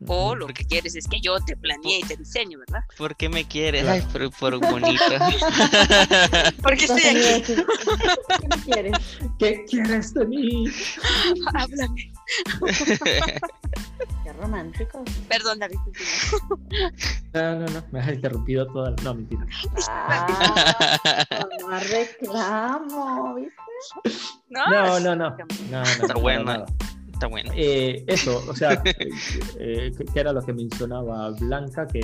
Speaker 3: o lo que quieres es que yo te planee y te diseño, ¿verdad?
Speaker 1: ¿Por qué me quieres? Ay, por, por bonito.
Speaker 3: ¿Por qué estoy aquí?
Speaker 2: ¿Qué quieres?
Speaker 4: ¿Qué quieres de mí?
Speaker 3: Háblame.
Speaker 2: Qué romántico.
Speaker 3: Perdón, David.
Speaker 4: No, no, no, me has interrumpido toda No, mentira.
Speaker 2: Ah, no reclamo, ¿viste?
Speaker 4: No, no, no. no, no
Speaker 1: Está bueno. Está bueno.
Speaker 4: Eh, eso, o sea, eh, que era lo que mencionaba Blanca, que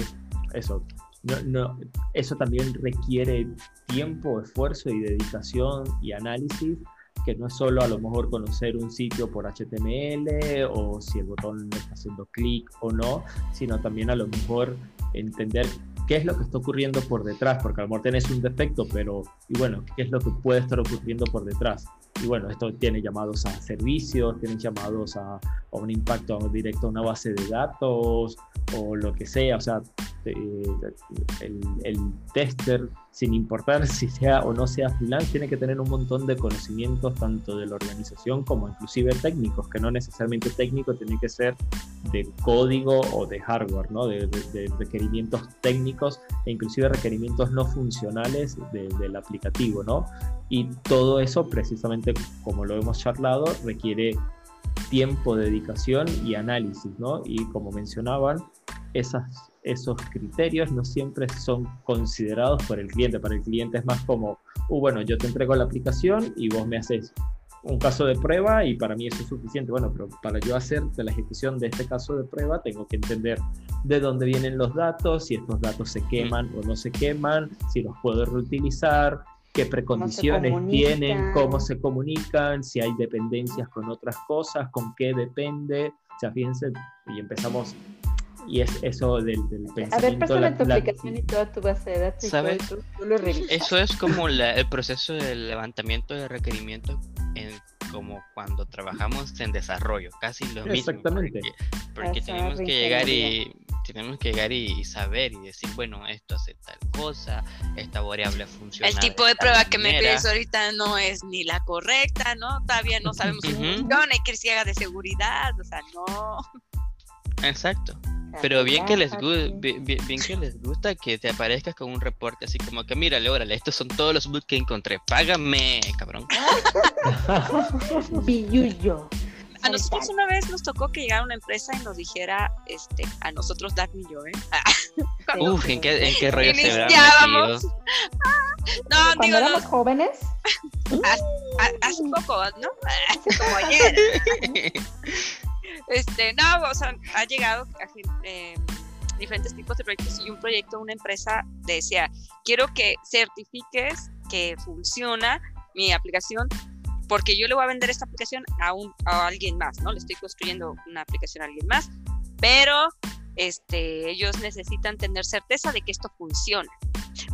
Speaker 4: eso, no, no, eso también requiere tiempo, esfuerzo y dedicación y análisis, que no es solo a lo mejor conocer un sitio por HTML o si el botón está haciendo clic o no, sino también a lo mejor entender qué es lo que está ocurriendo por detrás, porque a lo mejor tenés un defecto, pero, y bueno, qué es lo que puede estar ocurriendo por detrás. Y bueno, esto tiene llamados a servicios, tiene llamados a, un impacto directo a una base de datos o lo que sea. O sea, eh, el, el, tester, sin importar si sea o no sea freelance, tiene que tener un montón de conocimientos tanto de la organización como inclusive técnicos, que no necesariamente técnico tiene que ser de código o de hardware, ¿no? de, de, requerimientos técnicos e inclusive requerimientos no funcionales del aplicativo. ¿no? Y todo eso, precisamente como lo hemos charlado, requiere tiempo, dedicación y análisis, ¿no? Y como mencionaban, esas, esos criterios no siempre son considerados por el cliente. Para el cliente es más como, uh, bueno, yo te entrego la aplicación y vos me haces un caso de prueba y para mí eso es suficiente. Bueno, pero para yo hacer la ejecución de este caso de prueba tengo que entender de dónde vienen los datos, si estos datos se queman o no se queman, si los puedo reutilizar, qué precondiciones tienen, cómo se comunican, si hay dependencias con otras cosas, con qué depende. O sea, fíjense, y empezamos y es eso del, del
Speaker 2: A ver,
Speaker 4: pensamiento.
Speaker 2: pásame
Speaker 4: la-
Speaker 2: tu
Speaker 4: la-
Speaker 2: aplicación y toda tu base de datos y todo,
Speaker 1: ¿Sabes?
Speaker 2: tú, tú lo.
Speaker 1: Eso es como la- el proceso de levantamiento de requerimientos en, como cuando trabajamos en desarrollo, casi lo mismo.
Speaker 4: Exactamente.
Speaker 1: Porque, porque
Speaker 2: Esa
Speaker 1: tenemos que llegar y. tenemos que llegar y saber y decir, bueno, esto hace tal cosa, esta variable funciona.
Speaker 3: El tipo de prueba que me pides ahorita no es ni la correcta, ¿no? Todavía no sabemos si
Speaker 1: Ujú.
Speaker 3: funciona, hay que se haga de seguridad, o sea, no.
Speaker 1: Exacto. Pero bien que les bien, bien que les gusta que te aparezcas con un reporte así como que mírale, órale, estos son todos los bugs que encontré, págame, cabrón.
Speaker 2: Billullo.
Speaker 3: A nosotros una vez nos tocó que llegara una empresa y nos dijera, este, a nosotros Daphne y yo, ¿eh? Cuando
Speaker 1: Uf, ¿en qué, en qué rollo se?
Speaker 3: No,
Speaker 2: Cuando
Speaker 3: digo, no,
Speaker 2: éramos jóvenes,
Speaker 3: a- hace poco, ¿no? Como ayer. Este, no, o sea, ha llegado a eh, diferentes tipos de proyectos y un proyecto, una empresa decía, quiero que certifiques que funciona mi aplicación porque yo le voy a vender esta aplicación a, un, a alguien más, ¿no? Le estoy construyendo una aplicación a alguien más, pero este, ellos necesitan tener certeza de que esto funciona,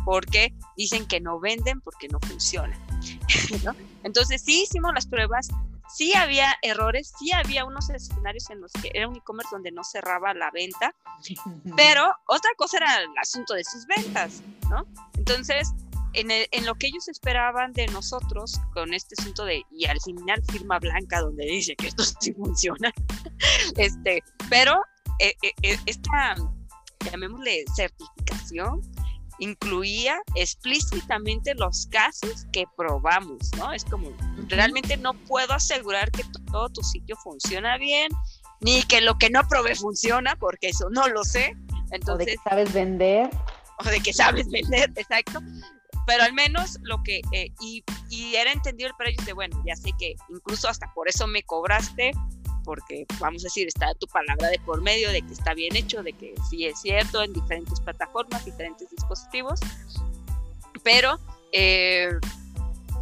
Speaker 3: porque dicen que no venden porque no funciona. ¿no? Entonces sí hicimos las pruebas, sí había errores, sí había unos escenarios en los que era un e-commerce donde no cerraba la venta, pero otra cosa era el asunto de sus ventas, ¿no? Entonces, en, el- en lo que ellos esperaban de nosotros con este asunto de, y al final firma blanca donde dice que esto sí funciona, este, pero eh, eh, eh, esta, llamémosle certificación, incluía explícitamente los casos que probamos, ¿no? Es como, realmente no puedo asegurar que todo tu sitio funciona bien, ni que lo que no probé funciona, porque eso no lo sé.
Speaker 2: o de
Speaker 3: Entonces,
Speaker 2: que sabes vender.
Speaker 3: o de que sabes vender, exacto. Pero al menos lo que, eh, y, y era entendido para ellos de, bueno, ya sé que incluso hasta por eso me cobraste, porque vamos a decir, está tu palabra de por medio, de que está bien hecho, de que sí es cierto en diferentes plataformas, diferentes dispositivos, pero eh,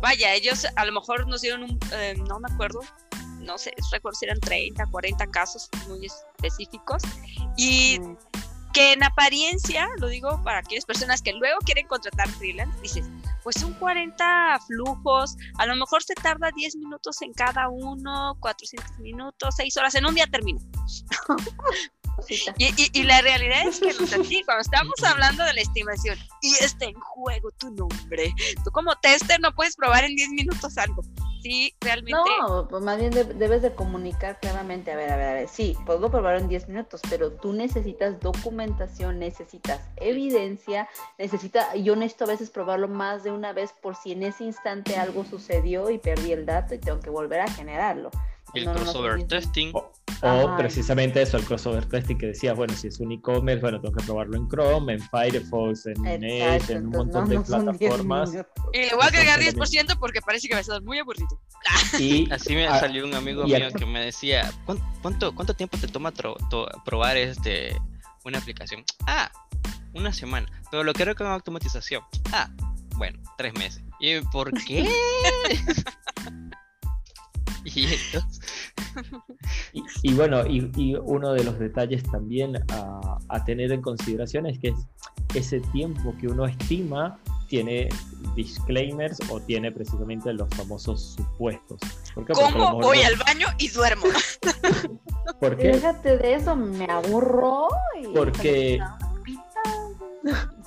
Speaker 3: vaya, ellos a lo mejor nos dieron un, eh, no me acuerdo, no sé, recuerdo si eran 30, 40 casos muy específicos, y
Speaker 2: Mm.
Speaker 3: Que en apariencia, lo digo para aquellas personas que luego quieren contratar freelance, dices, pues son 40 flujos, a lo mejor se tarda 10 minutos en cada uno, 400 minutos, 6 horas, en un día termina. Y, y- y la realidad es que así, cuando estamos hablando de la estimación y está en juego tu nombre, tú como tester no puedes probar en 10 minutos algo. Sí, realmente.
Speaker 2: No, pues más bien de- debes de comunicar claramente, a ver, a ver, a ver, sí, puedo probar en 10 minutos, pero tú necesitas documentación, necesitas evidencia, necesita, yo necesito a veces probarlo más de una vez por si en ese instante algo sucedió y perdí el dato y tengo que volver a generarlo.
Speaker 1: El
Speaker 2: No, no, no,
Speaker 1: crossover testing.
Speaker 4: O, o
Speaker 2: Ajá.
Speaker 4: precisamente eso, el crossover testing que decías, bueno, si es un e-commerce, bueno, tengo que probarlo en Chrome, en Firefox, en Edge, en un montón
Speaker 2: no,
Speaker 4: de
Speaker 2: no son 10
Speaker 4: plataformas.
Speaker 3: Y le voy a agregar
Speaker 4: Exactamente.
Speaker 3: 10% porque parece que va a estar muy aburrido.
Speaker 4: Y
Speaker 1: Así me
Speaker 4: Ah,
Speaker 1: salió un amigo mío
Speaker 4: acá-
Speaker 1: que me decía, "¿Cuán- ¿cuánto, cuánto tiempo te toma tro- to- probar este una aplicación? Ah, una semana. Pero lo quiero con automatización. Ah, bueno, tres meses. ¿Y por qué? y entonces,
Speaker 4: Y, y bueno, y, y uno de los detalles también a, a tener en consideración es que es ese tiempo que uno estima tiene disclaimers o tiene precisamente los famosos supuestos.
Speaker 3: ¿Cómo voy
Speaker 4: no-
Speaker 3: al baño y duermo?
Speaker 4: ¿Por qué?
Speaker 2: Déjate de eso, me aburro. Y
Speaker 4: Porque-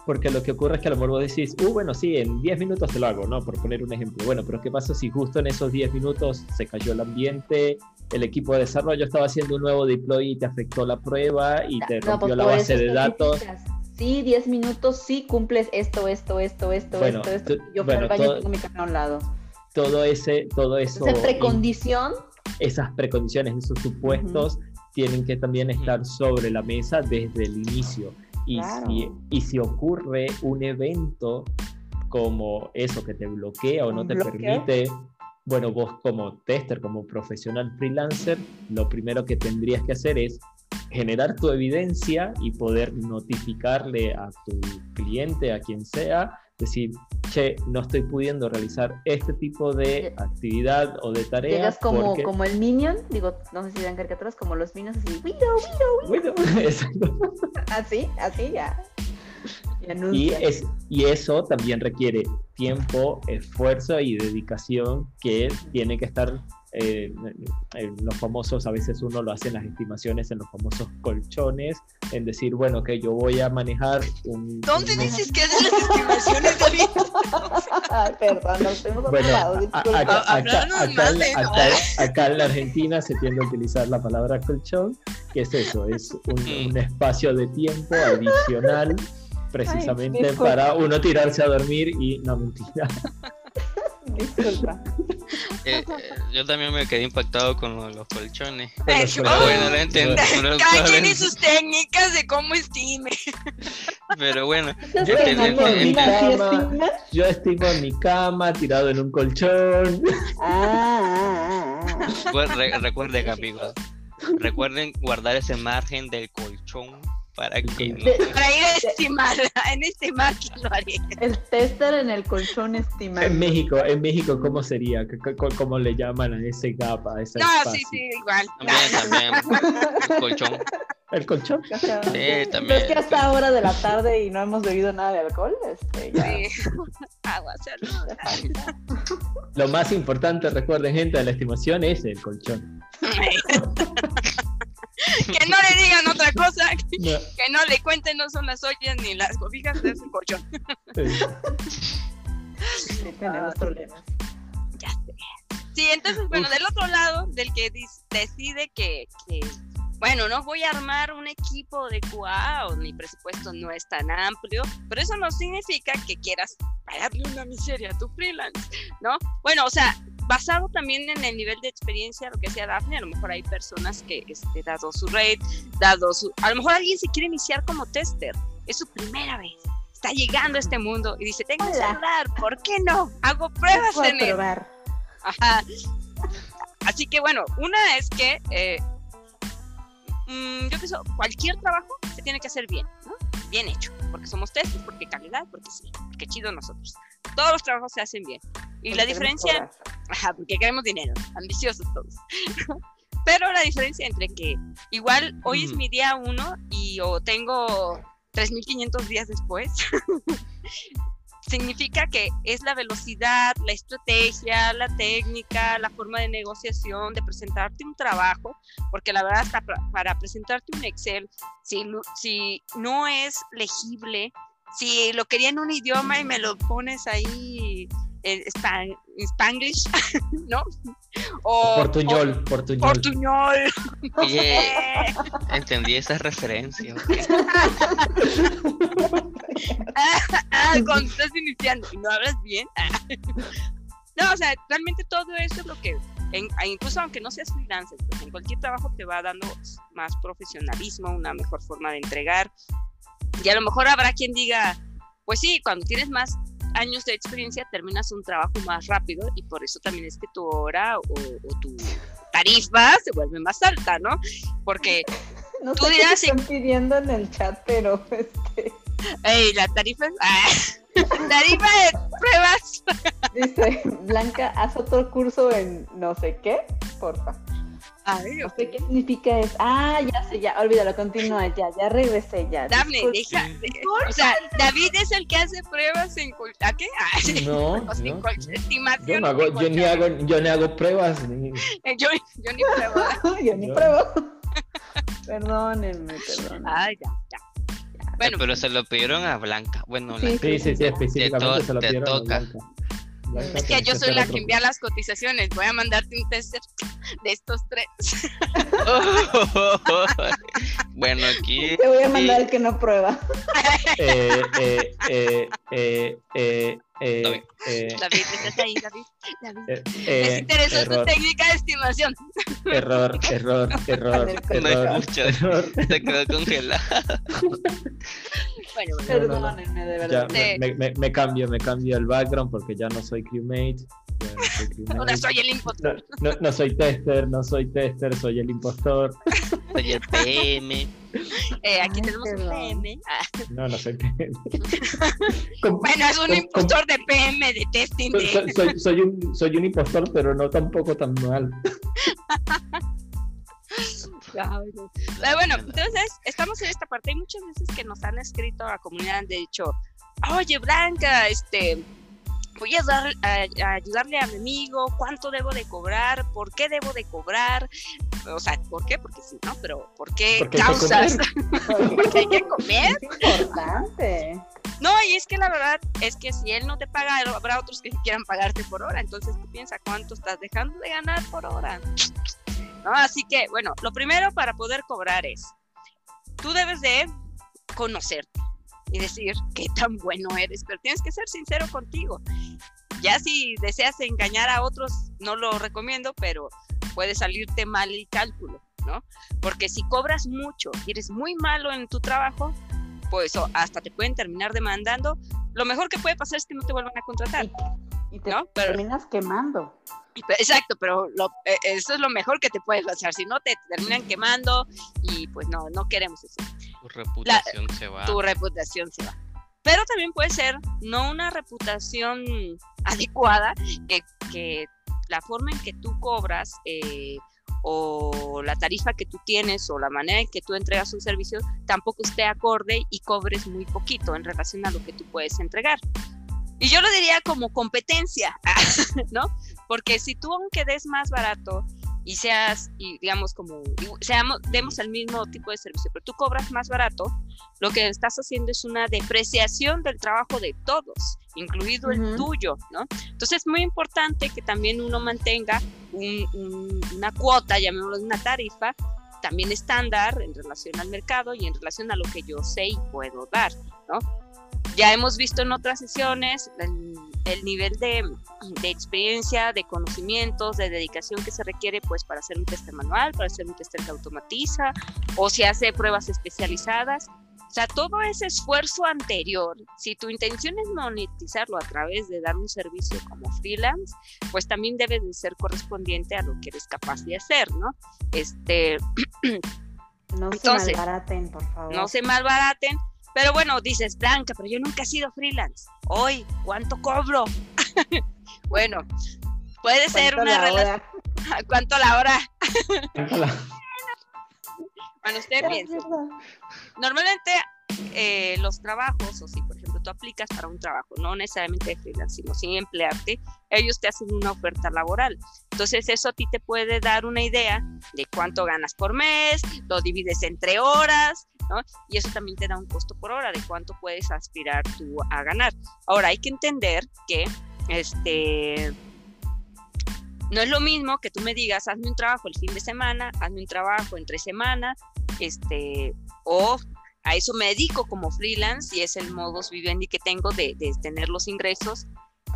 Speaker 4: Porque lo que ocurre es que a lo mejor vos decís, uh, bueno, sí, en 10 minutos te lo hago, ¿no? Por poner un ejemplo. Bueno, pero ¿qué pasa si justo en esos 10 minutos se cayó el ambiente, el equipo de desarrollo estaba haciendo un nuevo deploy y te afectó la prueba y te
Speaker 2: No,
Speaker 4: rompió
Speaker 2: pues
Speaker 4: la
Speaker 2: por
Speaker 4: base de datos?
Speaker 2: Sí, 10 minutos, sí cumples esto, esto, esto, esto,
Speaker 4: Bueno,
Speaker 2: esto, esto. Yo
Speaker 4: bueno,
Speaker 2: baño
Speaker 4: todo-
Speaker 2: y tengo mi café a un lado.
Speaker 4: Todo ese, todo eso,
Speaker 2: Entonces, precondición,
Speaker 4: esas precondiciones, esos supuestos, tienen que también estar sobre la mesa desde el inicio. Y,
Speaker 2: Claro.
Speaker 4: si, y si ocurre un evento como eso que te bloquea o no te
Speaker 2: bloqueo.
Speaker 4: permite, bueno, vos como tester, como profesional freelancer, lo primero que tendrías que hacer es generar tu evidencia y poder notificarle a tu cliente, a quien sea, decir, che, no estoy pudiendo realizar este tipo de actividad o de tarea.
Speaker 2: Llegas como,
Speaker 4: porque...
Speaker 2: como el Minion, digo, no sé si dan caricaturas, como los Minions, así, Widow, Widow, así, así ya. Y
Speaker 4: es, y eso también requiere tiempo, esfuerzo y dedicación que tiene que estar eh, en los famosos, a veces uno lo hace en las estimaciones, en los famosos colchones, en decir, bueno, que yo voy a manejar un...
Speaker 3: ¿Dónde
Speaker 4: un-
Speaker 3: dices que hacen las estimaciones, David?
Speaker 2: Perdón, nos hemos
Speaker 4: Bueno,
Speaker 3: de-
Speaker 4: acá- acá en la Argentina se tiende a utilizar la palabra colchón, que es eso, es un,
Speaker 1: Mm.
Speaker 4: un espacio de tiempo adicional precisamente
Speaker 2: disculpa.
Speaker 4: para uno tirarse a dormir y no mentira.
Speaker 2: Disculpa.
Speaker 1: Eh, eh, yo también me quedé impactado con lo de los colchones.
Speaker 4: Los
Speaker 1: bueno, pero-
Speaker 3: Cada quien y sus técnicas de cómo estime.
Speaker 1: Pero bueno,
Speaker 2: ¿Estás
Speaker 4: Yo
Speaker 2: pensando
Speaker 1: tengo
Speaker 2: en
Speaker 1: mi
Speaker 4: cama. Yo estimo en mi cama, tirado en un colchón.
Speaker 2: Ah, ah, ah, ah.
Speaker 1: pues, re- recuerden amigos, recuerden guardar ese margen del colchón para que no-
Speaker 2: De-
Speaker 3: Para ir a estimar, en estimar lo haría.
Speaker 2: El tester en el colchón estimado.
Speaker 4: En México, en México, ¿cómo sería? ¿Qué- qué- ¿Cómo le llaman a ese gap, a ese
Speaker 3: No,
Speaker 4: espacio?
Speaker 3: sí, sí, igual.
Speaker 1: También, también. El colchón.
Speaker 4: ¿El colchón?
Speaker 1: Sí, también.
Speaker 2: es que hasta ahora de la tarde y no hemos bebido nada de alcohol, este, ya.
Speaker 3: Sí. Agua, salud.
Speaker 4: Lo más importante, recuerden, gente, de la estimación es el colchón.
Speaker 3: que no le digan otra cosa, que
Speaker 4: No,
Speaker 3: no le cuenten, no son las ollas ni las cobijas, es el colchón.
Speaker 2: Sí, tenemos problemas.
Speaker 3: Ya sé. Sí, entonces, bueno, del otro lado, del que dis- decide que, que, bueno, no voy a armar un equipo de QA o mi presupuesto no es tan amplio, pero eso no significa que quieras pagarle una miseria a tu freelance, ¿no? Bueno, o sea, basado también en el nivel de experiencia, lo que decía Daphne, a lo mejor hay personas que, este, dado su rate, dado su... A lo mejor alguien se quiere iniciar como tester, es su primera vez. Está llegando a este mundo y dice, tengo
Speaker 2: Hola.
Speaker 3: celular, ¿por qué no? Hago pruebas en él.
Speaker 2: probar.
Speaker 3: Ajá. Así que bueno, una es que eh, mm, yo pienso, cualquier trabajo se tiene que hacer bien, ¿no? Bien hecho, porque somos testers, porque calidad, porque sí, porque chido nosotros. Todos los trabajos se hacen bien. Y la diferencia, ajá, porque queremos dinero, ambiciosos todos. Pero la diferencia entre que igual hoy es
Speaker 1: Ujú.
Speaker 3: mi día uno y o tengo 3.500 días después, significa que es la velocidad, la estrategia, la técnica, la forma de negociación, de presentarte un trabajo, porque la verdad hasta para presentarte un Excel, si, si no es legible, si lo quería en un idioma y me lo pones ahí en span- Spanglish, ¿no? O
Speaker 4: portuñol, portuñol.
Speaker 3: o portuñol.
Speaker 1: Oye,
Speaker 3: eh,
Speaker 1: entendí esa referencia.
Speaker 3: ah, cuando estás iniciando y no hablas bien. ah. no, o sea, realmente todo eso es lo que, en- incluso aunque no seas freelancer, pues en cualquier trabajo te va dando más profesionalismo, una mejor forma de entregar. Y a lo mejor habrá quien diga, pues sí, cuando tienes más años de experiencia terminas un trabajo más rápido y por eso también es que tu hora o, o tu tarifa se vuelve más alta, ¿no? Porque
Speaker 2: No
Speaker 3: Tú
Speaker 2: sé qué
Speaker 3: dirás
Speaker 2: te
Speaker 3: si-
Speaker 2: están pidiendo en el chat, pero este,
Speaker 3: Ey, la tarifa es. Ah, tarifa de pruebas.
Speaker 2: dice Blanca, haz otro curso en no sé qué, porfa.
Speaker 3: Ay,
Speaker 2: sé qué significa eso. Ah, ya sé, ya, olvídalo, continúa, ya, ya regresé, ya. Disculpa.
Speaker 3: deja. de- o sea, David es el que hace pruebas en. col- ¿A qué? Ah.
Speaker 4: No, no, no.
Speaker 3: estimación.
Speaker 4: Yo, no hago, yo, ni hago, yo ni hago pruebas. Ni...
Speaker 3: Yo, yo ni pruebo.
Speaker 2: Yo ni pruebo. Perdónenme, perdónenme.
Speaker 3: Ay, ya, ya. Bueno,
Speaker 1: Pero se lo pidieron a Blanca. Bueno,
Speaker 2: Sí,
Speaker 1: la-
Speaker 4: Sí, sí, sí, específicamente se lo
Speaker 1: te
Speaker 4: pidieron a
Speaker 1: toca.
Speaker 4: Blanca. Blanca,
Speaker 3: es que yo soy la que envía las cotizaciones. Voy a mandarte un tester de estos tres.
Speaker 1: bueno, aquí.
Speaker 2: Te voy a mandar el que no prueba.
Speaker 4: Eh, eh, eh, eh, eh, eh,
Speaker 1: David.
Speaker 4: eh,
Speaker 3: David, ¿estás ahí, David? David.
Speaker 4: eh,
Speaker 3: Les
Speaker 4: eh,
Speaker 3: interesó tu
Speaker 4: error,
Speaker 3: técnica de estimación.
Speaker 4: error, error, error,
Speaker 2: No
Speaker 1: No
Speaker 4: error,
Speaker 1: escucho.
Speaker 4: error.
Speaker 1: Se quedó congelada.
Speaker 3: Bueno, bueno.
Speaker 4: No, no, no.
Speaker 2: Perdónenme, de
Speaker 4: Ya,
Speaker 2: verdad.
Speaker 3: Sí.
Speaker 4: me, me- me cambio, me cambio el background porque ya no soy crewmate. Ya no soy.
Speaker 3: Ahora soy el impostor.
Speaker 4: No, no- no soy tester, no soy tester, soy el impostor.
Speaker 1: Soy el PM.
Speaker 3: Eh, aquí
Speaker 2: Ay,
Speaker 3: tenemos un. PM.
Speaker 4: No, no soy PM.
Speaker 3: Bueno, es un impostor de PM, de testing.
Speaker 4: soy,
Speaker 3: De...
Speaker 4: soy- soy- soy un, soy un impostor, pero no tampoco tan mal.
Speaker 3: Bueno, entonces estamos en esta parte. Hay muchas veces que nos han escrito a la comunidad, han dicho, oye Blanca, este, voy a, dar, a, a ayudarle a mi amigo, ¿cuánto debo de cobrar? ¿Por qué debo de cobrar? O sea, ¿por qué? Porque sí, ¿no? Pero ¿por qué
Speaker 4: Porque
Speaker 3: causas? Porque hay que comer.
Speaker 2: Es importante.
Speaker 3: No, y es que la verdad es que si él no te paga, habrá otros que quieran pagarte por hora. Entonces tú piensas cuánto estás dejando de ganar por hora. ¿No? Así que, bueno, lo primero para poder cobrar es, tú debes de conocerte y decir qué tan bueno eres, pero tienes que ser sincero contigo. Ya si deseas engañar a otros, no lo recomiendo, pero puede salirte mal el cálculo, ¿no? Porque si cobras mucho y eres muy malo en tu trabajo, pues hasta te pueden terminar demandando. Lo mejor que puede pasar es que no te vuelvan a contratar,
Speaker 2: Y, y te
Speaker 3: ¿no? Pero,
Speaker 2: terminas quemando.
Speaker 3: exacto, pero lo- eh, eso es lo mejor que te puede pasar. Si no, te terminan quemando y pues no, no queremos eso.
Speaker 1: Tu reputación se va.
Speaker 3: Tu reputación se va. Pero también puede ser no una reputación adecuada, que, que la forma en que tú cobras eh, o la tarifa que tú tienes o la manera en que tú entregas un servicio tampoco esté acorde y cobres muy poquito en relación a lo que tú puedes entregar. Y yo lo diría como competencia, ¿no? Porque si tú aunque des más barato y seas, y digamos como, y seamos, demos el mismo tipo de servicio, pero tú cobras más barato, lo que estás haciendo es una depreciación del trabajo de todos, incluido el
Speaker 2: Ujú.
Speaker 3: tuyo, ¿no? Entonces es muy importante que también uno mantenga un- un- una cuota, llamémoslo una tarifa, también estándar en relación al mercado y en relación a lo que yo sé y puedo dar, ¿no? Ya hemos visto en otras sesiones el, el nivel de, de experiencia, de conocimientos, de dedicación que se requiere pues para hacer un tester manual, para hacer un tester que automatiza o si hace pruebas especializadas. O sea, todo ese esfuerzo anterior, si tu intención es monetizarlo a través de dar un servicio como freelance, pues también debe de ser correspondiente a lo que eres capaz de hacer, ¿no? Este,
Speaker 2: No
Speaker 3: Entonces,
Speaker 2: se malbaraten, por favor.
Speaker 3: no se malbaraten, pero bueno, dices, Blanca, pero yo nunca he sido freelance. Hoy, ¿cuánto cobro? bueno, puede ser
Speaker 2: ¿Cuánto
Speaker 3: una
Speaker 2: la
Speaker 3: relación.
Speaker 2: hora?
Speaker 3: ¿Cuánto la hora?
Speaker 4: Hola.
Speaker 3: Bueno, usted piensa. Normalmente eh, los trabajos, o si por ejemplo tú aplicas para un trabajo, no necesariamente de freelance, sino sin emplearte, ellos te hacen una oferta laboral. Entonces eso a ti te puede dar una idea de cuánto ganas por mes, lo divides entre horas, ¿no? Y eso también te da un costo por hora de cuánto puedes aspirar tú a ganar. Ahora hay que entender que este no es lo mismo que tú me digas, hazme un trabajo el fin de semana, hazme un trabajo entre semana, este, o a eso me dedico como freelance y es el modus vivendi que tengo de, de tener los ingresos.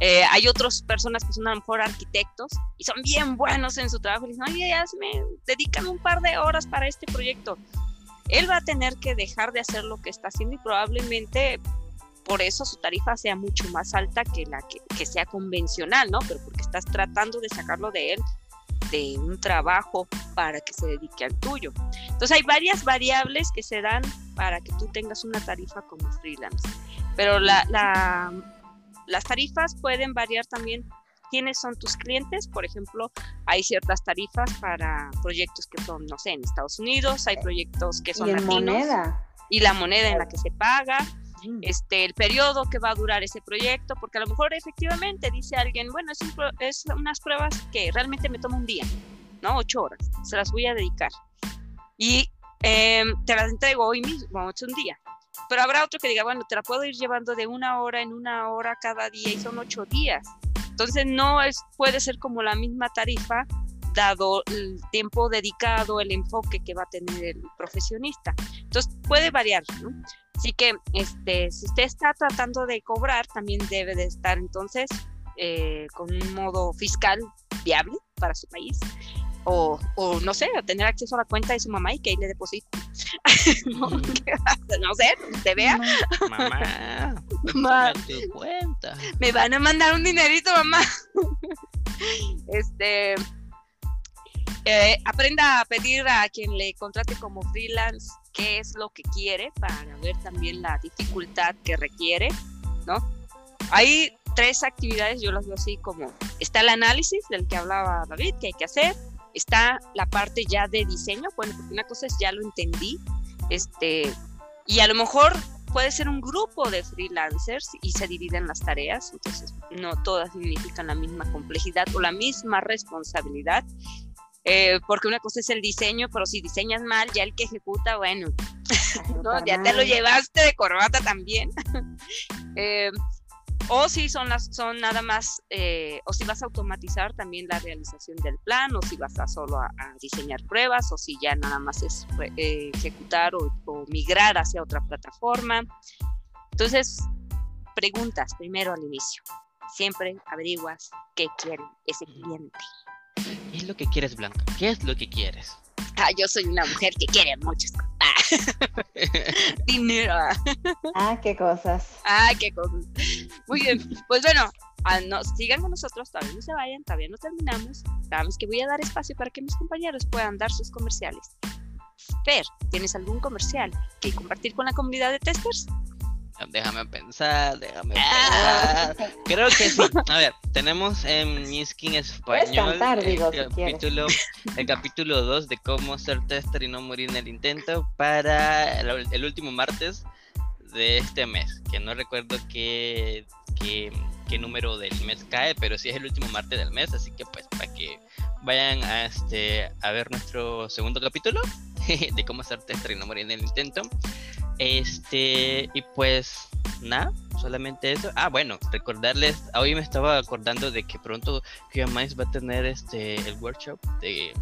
Speaker 3: Eh, hay otras personas que son a lo mejor arquitectos y son bien buenos en su trabajo y dicen, oye, hazme, dedícame un par de horas para este proyecto. Él va a tener que dejar de hacer lo que está haciendo y probablemente por eso su tarifa sea mucho más alta que la que, sea convencional, ¿no? Pero porque estás tratando de sacarlo de él de un trabajo para que se dedique al tuyo. Entonces hay varias variables que se dan para que tú tengas una tarifa como freelance. Pero la- las tarifas pueden variar también quiénes son tus clientes. Por ejemplo, hay ciertas tarifas para proyectos que son, no sé, en Estados Unidos, hay proyectos que son
Speaker 2: Y
Speaker 3: latinos
Speaker 2: moneda.
Speaker 3: y la moneda en la que se paga
Speaker 2: Mm.
Speaker 3: este, el periodo que va a durar ese proyecto, porque a lo mejor efectivamente dice alguien, bueno, es, un pro- es unas pruebas que realmente me toma un día, ¿no? Ocho horas, se las voy a dedicar. Y em, te las entrego hoy mismo, es un día. Pero habrá otro que diga, bueno, te la puedo ir llevando de una hora en una hora cada día y son ocho días. Entonces no es, puede ser como la misma tarifa dado el tiempo dedicado, el enfoque que va a tener el profesionista. Entonces puede variar, ¿no? Así que este, si usted está tratando de cobrar, también debe de estar entonces eh, con un modo fiscal viable para su país. O, o no sé, tener acceso a la cuenta de su mamá y que ahí le deposite. no, sé, te vea.
Speaker 1: Mamá,
Speaker 3: Mamá,
Speaker 1: dame tu cuenta.
Speaker 3: me van a mandar un dinerito, mamá. este, eh, aprenda a pedir a quien le contrate como freelance qué es lo que quiere para ver también la dificultad que requiere, ¿no? Hay tres actividades, yo las veo así como, está el análisis del que hablaba David, que hay que hacer, está la parte ya de diseño, bueno, porque una cosa es ya lo entendí, este, y a lo mejor puede ser un grupo de freelancers y se dividen las tareas, entonces no todas significan la misma complejidad o la misma responsabilidad, eh, porque una cosa es el diseño, pero si diseñas mal, ya el que ejecuta, bueno, ¿no? ya te lo llevaste de corbata también. eh, o si son las son nada más eh, o si vas a automatizar también la realización del plan o si vas a solo a, a diseñar pruebas o si ya nada más es eh, ejecutar o, o, migrar hacia otra plataforma entonces preguntas primero al inicio siempre averiguas qué quiere ese cliente
Speaker 1: ¿qué es lo que quieres Blanca? ¿qué es lo que quieres?
Speaker 3: Ah, yo soy una mujer que quiere muchas cosas. Dinero.
Speaker 2: Ah, qué cosas.
Speaker 3: Ah, qué cosas. Muy bien. Pues bueno, ah, no, sigan con nosotros, todavía no se vayan, todavía no terminamos. Sabemos que voy a dar espacio para que mis compañeros puedan dar sus comerciales. Fer, ¿tienes algún comercial que compartir con la comunidad de testers?
Speaker 1: Déjame pensar, déjame pensar. Creo que sí. A ver, tenemos en Miskin español
Speaker 2: cantar, digo,
Speaker 1: el,
Speaker 2: si
Speaker 1: capítulo, el capítulo 2 de cómo ser tester y no morir en el intento para el, el último martes de este mes. Que no recuerdo qué, qué, qué, número del mes cae, pero sí es el último martes del mes. Así que, pues, para que vayan a, este, a ver nuestro segundo capítulo de cómo ser tester y no morir en el intento. Este, y pues nada, solamente eso. Ah, bueno, recordarles, hoy me estaba acordando de que pronto QMICE va a tener este el workshop de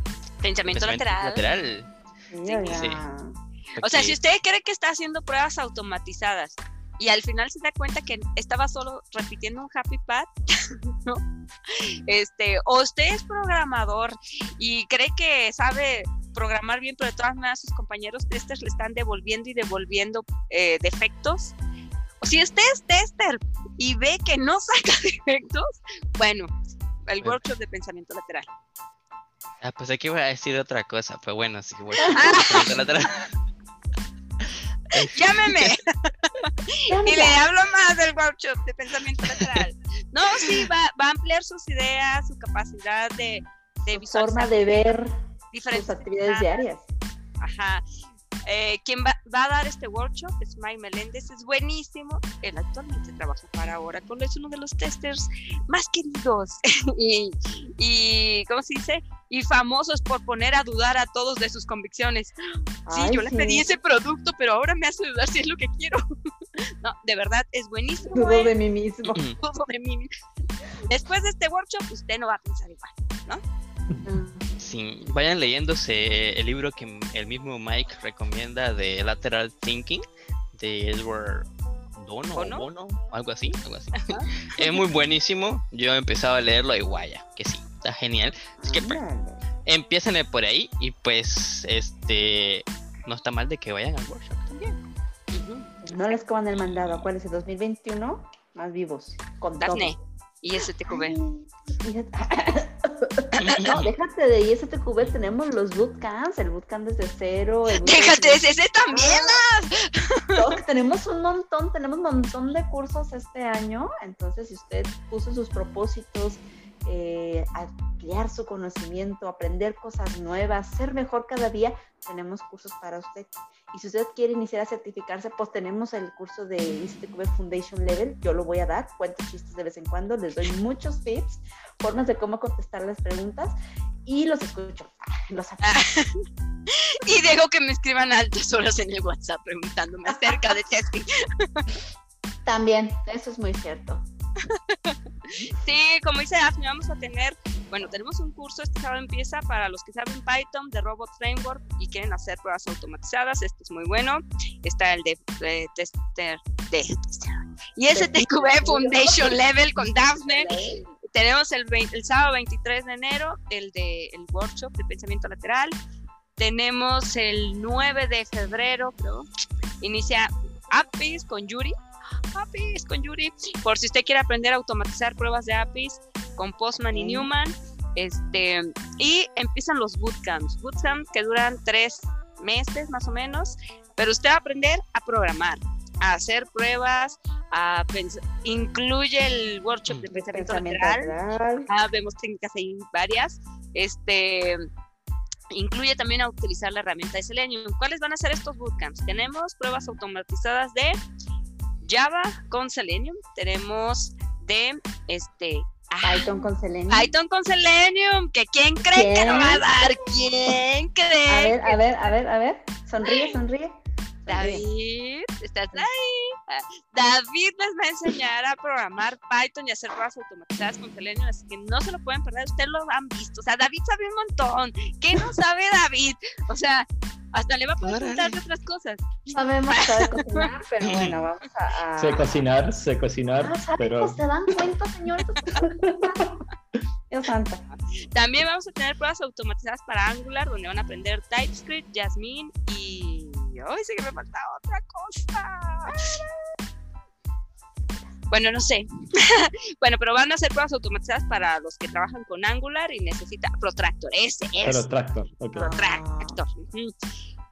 Speaker 3: pensamiento, pensamiento lateral.
Speaker 1: lateral. Sí.
Speaker 3: O sea, si usted cree que está haciendo pruebas automatizadas y al final se da cuenta que estaba solo repitiendo un happy path, ¿no? Este, o usted es programador y cree que sabe programar bien, pero de todas maneras sus compañeros testers le están devolviendo y devolviendo eh, defectos. O si usted es tester y ve que no saca defectos, bueno, el
Speaker 1: Bueno.
Speaker 3: workshop de pensamiento lateral.
Speaker 1: Ah, pues aquí voy a decir otra cosa, pero bueno, sí, workshop de pensamiento lateral.
Speaker 3: Llámeme y le hablo más del workshop de pensamiento lateral. No, sí, va, va a ampliar sus ideas, su capacidad de, de
Speaker 2: Su
Speaker 3: visualizar
Speaker 2: forma de ver
Speaker 3: diferentes
Speaker 2: sus actividades diarias.
Speaker 3: Ajá. Eh, quien va, va, a dar este workshop es Mike Meléndez, es buenísimo. Él actualmente trabaja para Oracle, es uno de los testers más queridos y, y, ¿cómo se dice? Y famosos por poner a dudar a todos de sus convicciones. Sí,
Speaker 2: Ay,
Speaker 3: yo le
Speaker 2: sí.
Speaker 3: pedí ese producto, pero ahora me hace dudar si es lo que quiero. no, de verdad, es buenísimo.
Speaker 2: Dudo
Speaker 3: eh,
Speaker 2: de mí mismo.
Speaker 3: dudo de mí. Después de este workshop, usted no va a pensar igual.
Speaker 1: Vayan leyéndose el libro que el mismo Mike recomienda de Lateral Thinking de Edward Dono,
Speaker 3: ¿Bono?
Speaker 1: Bono, algo así, algo así. es muy buenísimo. Yo he empezado a leerlo y guaya, que sí, está genial. Es que pues, empiecen por ahí y pues este no está mal de que vayan al workshop también.
Speaker 2: No les coman el mandado. Acuérdense, 2021, más vivos. Con
Speaker 3: Dafne,
Speaker 2: todo.
Speaker 3: y STQB.
Speaker 2: No, déjate de ISTQB, tenemos los bootcamps, el bootcamp desde cero. el
Speaker 3: Déjate,
Speaker 2: desde-
Speaker 3: ese también.
Speaker 2: Todo, tenemos un montón, tenemos un montón de cursos este año, entonces si usted puso sus propósitos, eh, ampliar su conocimiento, aprender cosas nuevas, ser mejor cada día, tenemos cursos para usted. Y si usted quiere iniciar a certificarse, pues tenemos el curso de ICTQB Foundation Level, yo lo voy a dar, cuento chistes de vez en cuando, les doy muchos tips, formas de cómo contestar las preguntas y los escucho. Los
Speaker 3: Y dejo que me escriban a altas horas en el WhatsApp preguntándome acerca de testing.
Speaker 2: También, eso es muy cierto.
Speaker 3: Sí, como dice Daphne, vamos a tener, bueno, tenemos un curso, este sábado empieza para los que saben Python de Robot Framework y quieren hacer pruebas automatizadas, este es muy bueno. Está el de, de tester, de tester. Y STQB Foundation Level con Daphne. Tenemos el, 20 el sábado 23 de enero el de el workshop de pensamiento lateral. Tenemos el 9 de febrero, creo. Inicia APIs con Yuri. APIs con Yuri. Por si usted quiere aprender a automatizar pruebas de APIs, con Postman y Newman. Este, y empiezan los bootcamps, bootcamps que duran tres meses más o menos, pero usted va a aprender a programar, a hacer pruebas, a incluye el workshop de pensamiento, lateral, ah, vemos técnicas ahí varias, este incluye también a utilizar la herramienta de Selenium. ¿Cuáles van a ser estos bootcamps? Tenemos pruebas automatizadas de Java con Selenium, tenemos de este
Speaker 2: Python con Selenium.
Speaker 3: Python con Selenium, que quién cree que lo va a dar, quién cree.
Speaker 2: A ver, a ver, a ver, a ver, sonríe, sonríe.
Speaker 3: David, ¿estás ahí? David les va a enseñar a programar Python y hacer pruebas automatizadas con Selenium, así que no se lo pueden perder, ustedes lo han visto. O sea, David sabe un montón. ¿Qué no sabe David? O sea, hasta le va a poder contar de otras cosas.
Speaker 2: Sabemos sabe cocinar, pero bueno, vamos a.
Speaker 4: Sé cocinar, sé cocinar.
Speaker 2: Ah,
Speaker 4: pero...
Speaker 2: ¿Se dan cuenta, señores? Dios santo.
Speaker 3: También vamos a tener pruebas automatizadas para Angular, donde van a aprender TypeScript, Jasmine y. ¡Ay, sí que me falta otra cosa! Bueno, no sé. bueno, pero van a hacer pruebas automatizadas para los que trabajan con Angular y necesita Protractor. Ese es.
Speaker 4: Protractor,
Speaker 3: Protractor.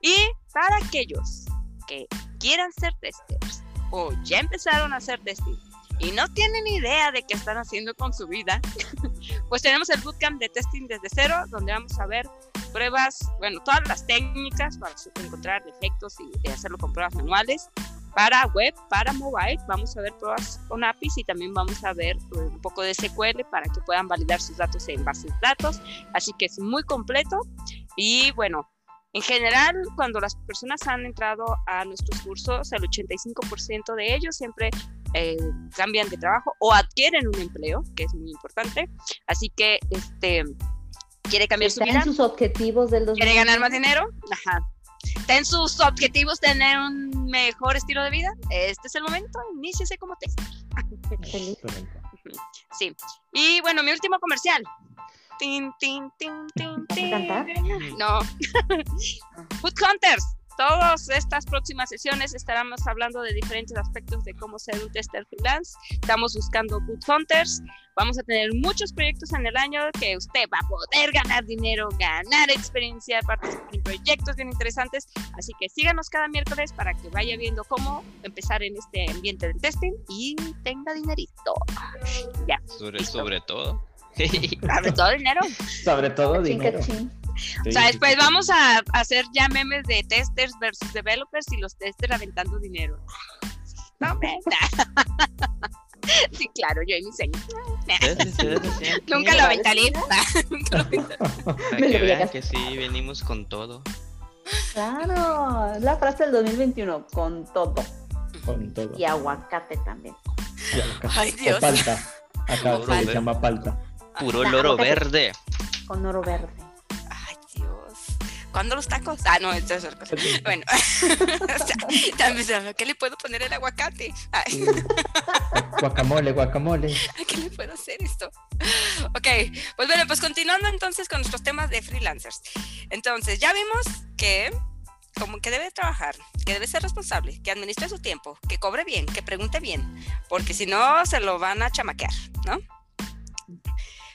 Speaker 3: Y para aquellos que quieran ser testers o ya empezaron a hacer testing y no tienen idea de qué están haciendo con su vida, pues tenemos el bootcamp de testing desde cero, donde vamos a ver pruebas, bueno, todas las técnicas para encontrar defectos y hacerlo con pruebas manuales para web, para mobile. Vamos a ver pruebas con APIs y también vamos a ver pues, un poco de SQL para que puedan validar sus datos en bases de datos. Así que es muy completo. Y bueno, en general, cuando las personas han entrado a nuestros cursos, el 85% de ellos siempre eh, cambian de trabajo o adquieren un empleo, que es muy importante. Así que, este, quiere cambiar su vida.
Speaker 2: sus objetivos del
Speaker 3: ¿Quiere ganar más dinero? Ajá ten sus objetivos tener un mejor estilo de vida, este es el momento, iníciese como tester. sí. Y bueno, mi último comercial. Tin, tin, tin, tin, tin. No. Food Hunters todas estas próximas sesiones estaremos hablando de diferentes aspectos de cómo ser un tester freelance. Estamos buscando good hunters. Vamos a tener muchos proyectos en el año que usted va a poder ganar dinero, ganar experiencia, participar en proyectos bien interesantes. Así que síganos cada miércoles para que vaya viendo cómo empezar en este ambiente del testing y tenga dinerito. Ya.
Speaker 1: Sobre, sobre todo.
Speaker 3: sobre todo dinero.
Speaker 4: Sobre todo dinero.
Speaker 3: O sea, después vamos a hacer ya memes de testers versus developers y los testers aventando dinero. No, Sí, claro, yo y mi señor. Nunca lo aventaré.
Speaker 1: Para que vean que sí, venimos con todo.
Speaker 2: Claro, es la frase del 2021, con todo.
Speaker 4: Con todo.
Speaker 2: Y aguacate también.
Speaker 3: Ay, Dios.
Speaker 4: O palta. Acá se llama palta.
Speaker 1: Puro loro verde.
Speaker 2: Con oro verde.
Speaker 3: ¿Cuándo los tacos? Ah, no, es otra cosa. Bueno, ¿qué le puedo poner el aguacate?
Speaker 4: guacamole, guacamole.
Speaker 3: ¿A qué le puedo hacer esto? Ok, pues bueno, pues continuando entonces con nuestros temas de freelancers. Entonces, ya vimos que como que debe trabajar, que debe ser responsable, que administre su tiempo, que cobre bien, que pregunte bien, porque si no se lo van a chamaquear, ¿no?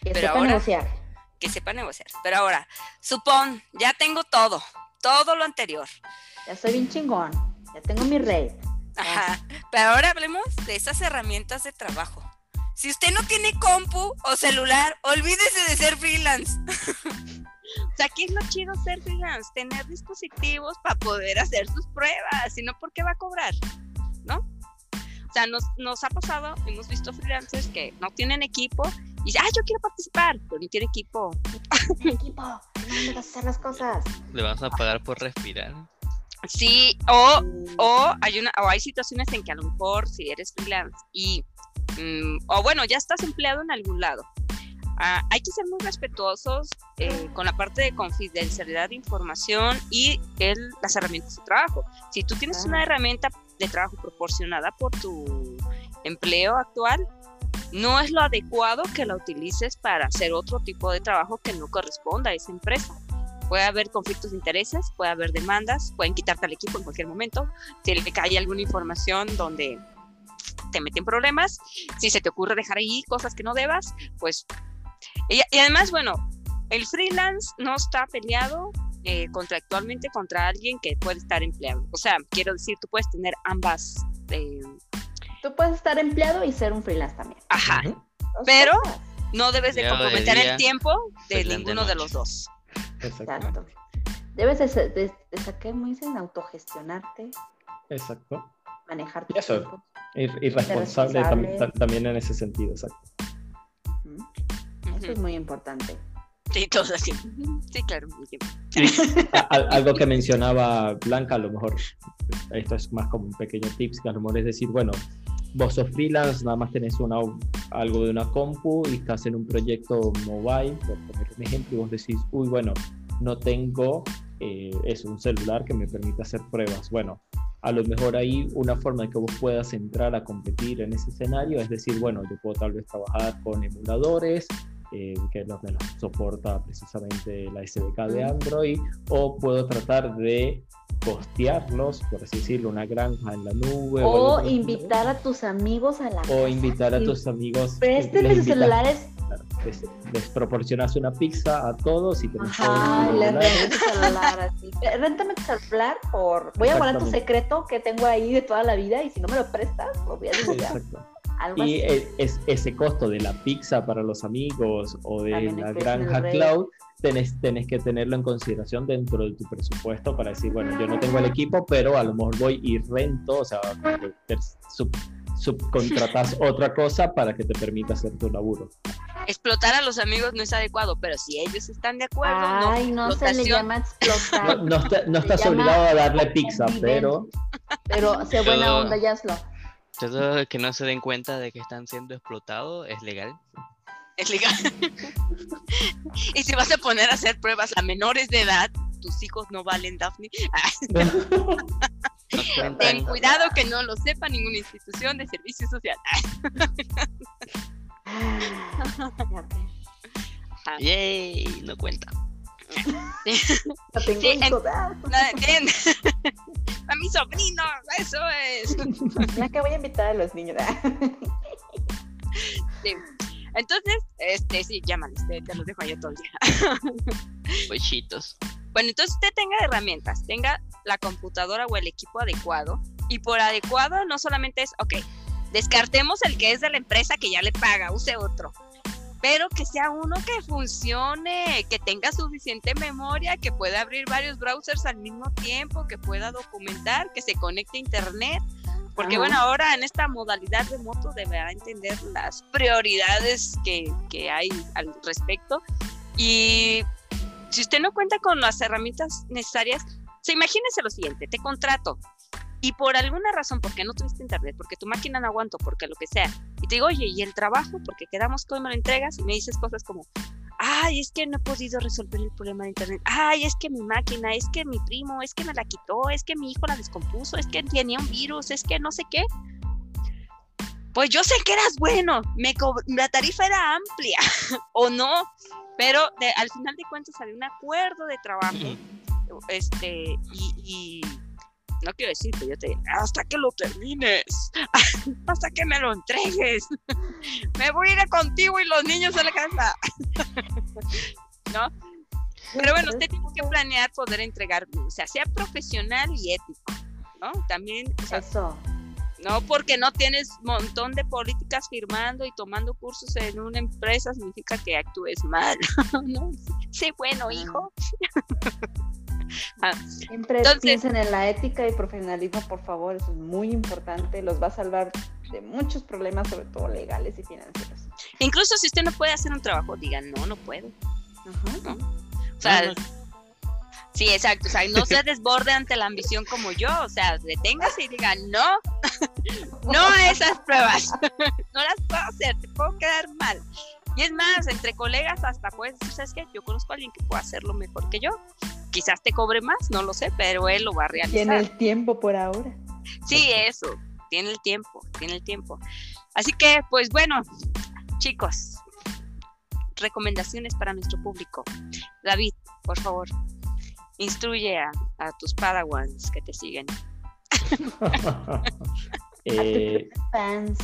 Speaker 2: Que Pero ahora, negociar
Speaker 3: que sepa negociar. Pero ahora, supón, ya tengo todo, todo lo anterior.
Speaker 2: Ya soy bien chingón, ya tengo mi red.
Speaker 3: Ajá, pero ahora hablemos de esas herramientas de trabajo. Si usted no tiene compu o celular, olvídese de ser freelance. o sea, ¿qué es lo chido ser freelance? Tener dispositivos para poder hacer sus pruebas, si no, ¿por qué va a cobrar? ¿No? O sea, nos, nos ha pasado, hemos visto freelancers que no tienen equipo y dice, ah, yo quiero participar, pero no tiene equipo.
Speaker 2: No equipo, no me hacer las cosas.
Speaker 1: Le vas a pagar por respirar.
Speaker 3: Sí, o, o, hay una, o hay situaciones en que a lo mejor si eres freelance y, mm, o bueno, ya estás empleado en algún lado. Ah, hay que ser muy respetuosos eh, con la parte de confidencialidad de información y el, las herramientas de trabajo. Si tú tienes una herramienta de trabajo proporcionada por tu empleo actual, no es lo adecuado que la utilices para hacer otro tipo de trabajo que no corresponda a esa empresa. Puede haber conflictos de intereses, puede haber demandas, pueden quitarte al equipo en cualquier momento, si le alguna información donde te mete en problemas. Si se te ocurre dejar ahí cosas que no debas, pues... Y, y además, bueno, el freelance no está peleado eh, contractualmente contra alguien que puede estar empleado. O sea, quiero decir, tú puedes tener ambas. Eh,
Speaker 2: Tú puedes estar empleado y ser un freelance también.
Speaker 3: ajá, Pero- no debes de comprometer el tiempo de ninguno de, los dos.
Speaker 4: Exacto.
Speaker 2: Exacto. Debes de, de, de sacar, muy dicen, autogestionarte,
Speaker 4: Exacto.
Speaker 2: manejar tu
Speaker 4: eso.
Speaker 2: tiempo.
Speaker 4: Y, y responsable tam-
Speaker 2: responsable.
Speaker 4: tam- también en ese sentido, exacto.
Speaker 2: Eso es muy importante.
Speaker 3: Sí, todos así. Sí, claro. muy bien.
Speaker 4: A- al- algo que mencionaba Blanca, a lo mejor esto es más como un pequeño tips, que a lo mejor es decir, bueno, vos sos freelance, nada más tenés una, algo de una compu y estás en un proyecto mobile, por poner un ejemplo, y vos decís, uy, bueno, no tengo eh, es un celular que me permite hacer pruebas. Bueno, a lo mejor ahí una forma de que vos puedas entrar a competir en ese escenario es decir, bueno, yo puedo tal vez trabajar con emuladores, eh, que es lo que nos soporta precisamente la SDK de
Speaker 2: Mm.
Speaker 4: Android, o puedo tratar de costearlos, por así decirlo, una granja en la nube.
Speaker 2: O
Speaker 4: estilo.
Speaker 2: invitar a tus amigos a la casa.
Speaker 4: O invitar a tus amigos.
Speaker 2: Préstenle sus celulares.
Speaker 4: Les, les proporcionas una pizza a todos y todos
Speaker 2: Ajá, les
Speaker 4: celulares.
Speaker 2: rentas tu celular así. Réntame tu celular por. Voy a guardar tu secreto que tengo ahí de toda la vida y si no me lo prestas, lo voy a. Algo
Speaker 4: Y
Speaker 2: así.
Speaker 4: e- es, ese costo de la pizza para los amigos o de
Speaker 2: También
Speaker 4: la granja cloud, tenés, tenés que tenerlo en consideración dentro de tu presupuesto para decir, bueno, yo no tengo el equipo, pero a lo mejor voy y rento, o sea, sub- subcontratas otra cosa para que te permita hacer tu laburo.
Speaker 3: Explotar a los amigos no es adecuado, pero si ellos están de acuerdo,
Speaker 2: Ay, no, se le llama explotar.
Speaker 4: No, no está- no
Speaker 2: Se
Speaker 4: estás
Speaker 2: llama
Speaker 4: obligado a darle pizza, pero
Speaker 2: Pero sé buena onda, ya hazlo.
Speaker 1: Todo que no se den cuenta de que están siendo explotados es legal.
Speaker 3: Es legal. y si vas a poner a hacer pruebas a menores de edad, tus hijos no valen, Daphne. Ten cuidado que no lo sepa ninguna institución de servicio social.
Speaker 1: Yay, no cuenta.
Speaker 2: No tengo
Speaker 3: Sí, en- a mi sobrino, eso es.
Speaker 2: Ya que voy a invitar a los niños.
Speaker 3: Sí. Entonces, este, sí, llámales, te, te los dejo ahí todo el día.
Speaker 1: Pochitos.
Speaker 3: Bueno, entonces usted tenga herramientas, tenga la computadora o el equipo adecuado. Y por adecuado no solamente es, ok, descartemos el que es de la empresa que ya le paga, use otro. Pero que sea uno que funcione, que tenga suficiente memoria, que pueda abrir varios browsers al mismo tiempo, que pueda documentar, que se conecte a internet. Porque
Speaker 2: Ajá.
Speaker 3: bueno, ahora en esta modalidad remoto deberá entender las prioridades que, que hay al respecto. Y si usted no cuenta con las herramientas necesarias, se imagínese lo siguiente, te contrato y por alguna razón, porque no tuviste internet, porque tu máquina no aguantó, porque lo que sea, y te digo, oye, ¿y el trabajo? Porque quedamos que hoy me lo entregas y me dices cosas como, ay, es que no he podido resolver el problema de internet, ay, es que mi máquina, es que mi primo, es que me la quitó, es que mi hijo la descompuso, es que tenía un virus, es que no sé qué. Pues yo sé que eras bueno, me la tarifa era amplia, o no, pero de- al final de cuentas había un acuerdo de trabajo, este, y, y no quiero decir, pero yo te hasta que lo termines, hasta que me lo entregues, me voy a ir contigo y los niños a la casa, ¿no? Pero bueno, usted tiene que planear poder entregar, o sea, sea profesional y ético, ¿no? También, o sea,
Speaker 2: Eso.
Speaker 3: no porque no tienes montón de políticas firmando y tomando cursos en una empresa significa que actúes mal, ¿no? Sé bueno, hijo.
Speaker 2: Siempre
Speaker 3: Entonces-
Speaker 2: piensen en la ética y profesionalismo, por favor, eso es muy importante, los va a salvar de muchos problemas, sobre todo legales y financieros.
Speaker 3: Incluso si usted no puede hacer un trabajo, diga, no, no puedo.
Speaker 2: Ajá.
Speaker 3: O sea,
Speaker 1: No, no.
Speaker 3: sí, exacto. O sea, no se desborde ante la ambición como yo. O sea, deténgase y diga, no, no a esas pruebas. no las puedo hacer, te puedo quedar mal. Y es más, entre colegas hasta puedes decir, ¿sabes qué? Yo conozco a alguien que puede hacerlo mejor que yo. Quizás te cobre más, no lo sé, pero él lo va a realizar.
Speaker 2: Tiene el tiempo por ahora.
Speaker 3: Sí, eso, tiene el tiempo, tiene el tiempo. Así que, pues bueno, chicos, recomendaciones para nuestro público. David, por favor, instruye a, a tus padawans que te siguen.
Speaker 4: Eh,
Speaker 2: Fans.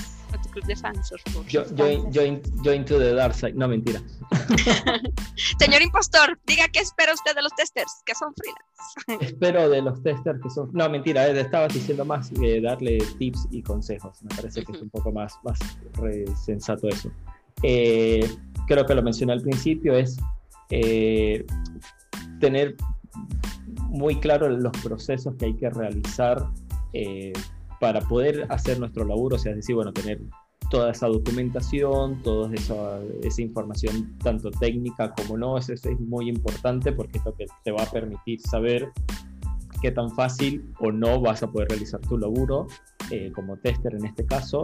Speaker 3: Club de fans,
Speaker 4: join, join, join to the dark side. No, mentira.
Speaker 3: Señor impostor, diga qué espera usted de los testers, que son freelance.
Speaker 4: Espero de los testers que son. No, mentira, eh, estabas diciendo más eh, darle tips y consejos. Me parece que es un poco más, más sensato eso. Eh, creo que lo mencioné al principio, es eh, tener muy claro los procesos que hay que realizar eh, para poder hacer nuestro laburo, o sea, es decir, bueno, tener toda esa documentación, toda esa, esa información, tanto técnica como no, eso es, muy importante porque es lo que te va a permitir saber qué tan fácil o no vas a poder realizar tu laburo eh, como tester en este caso.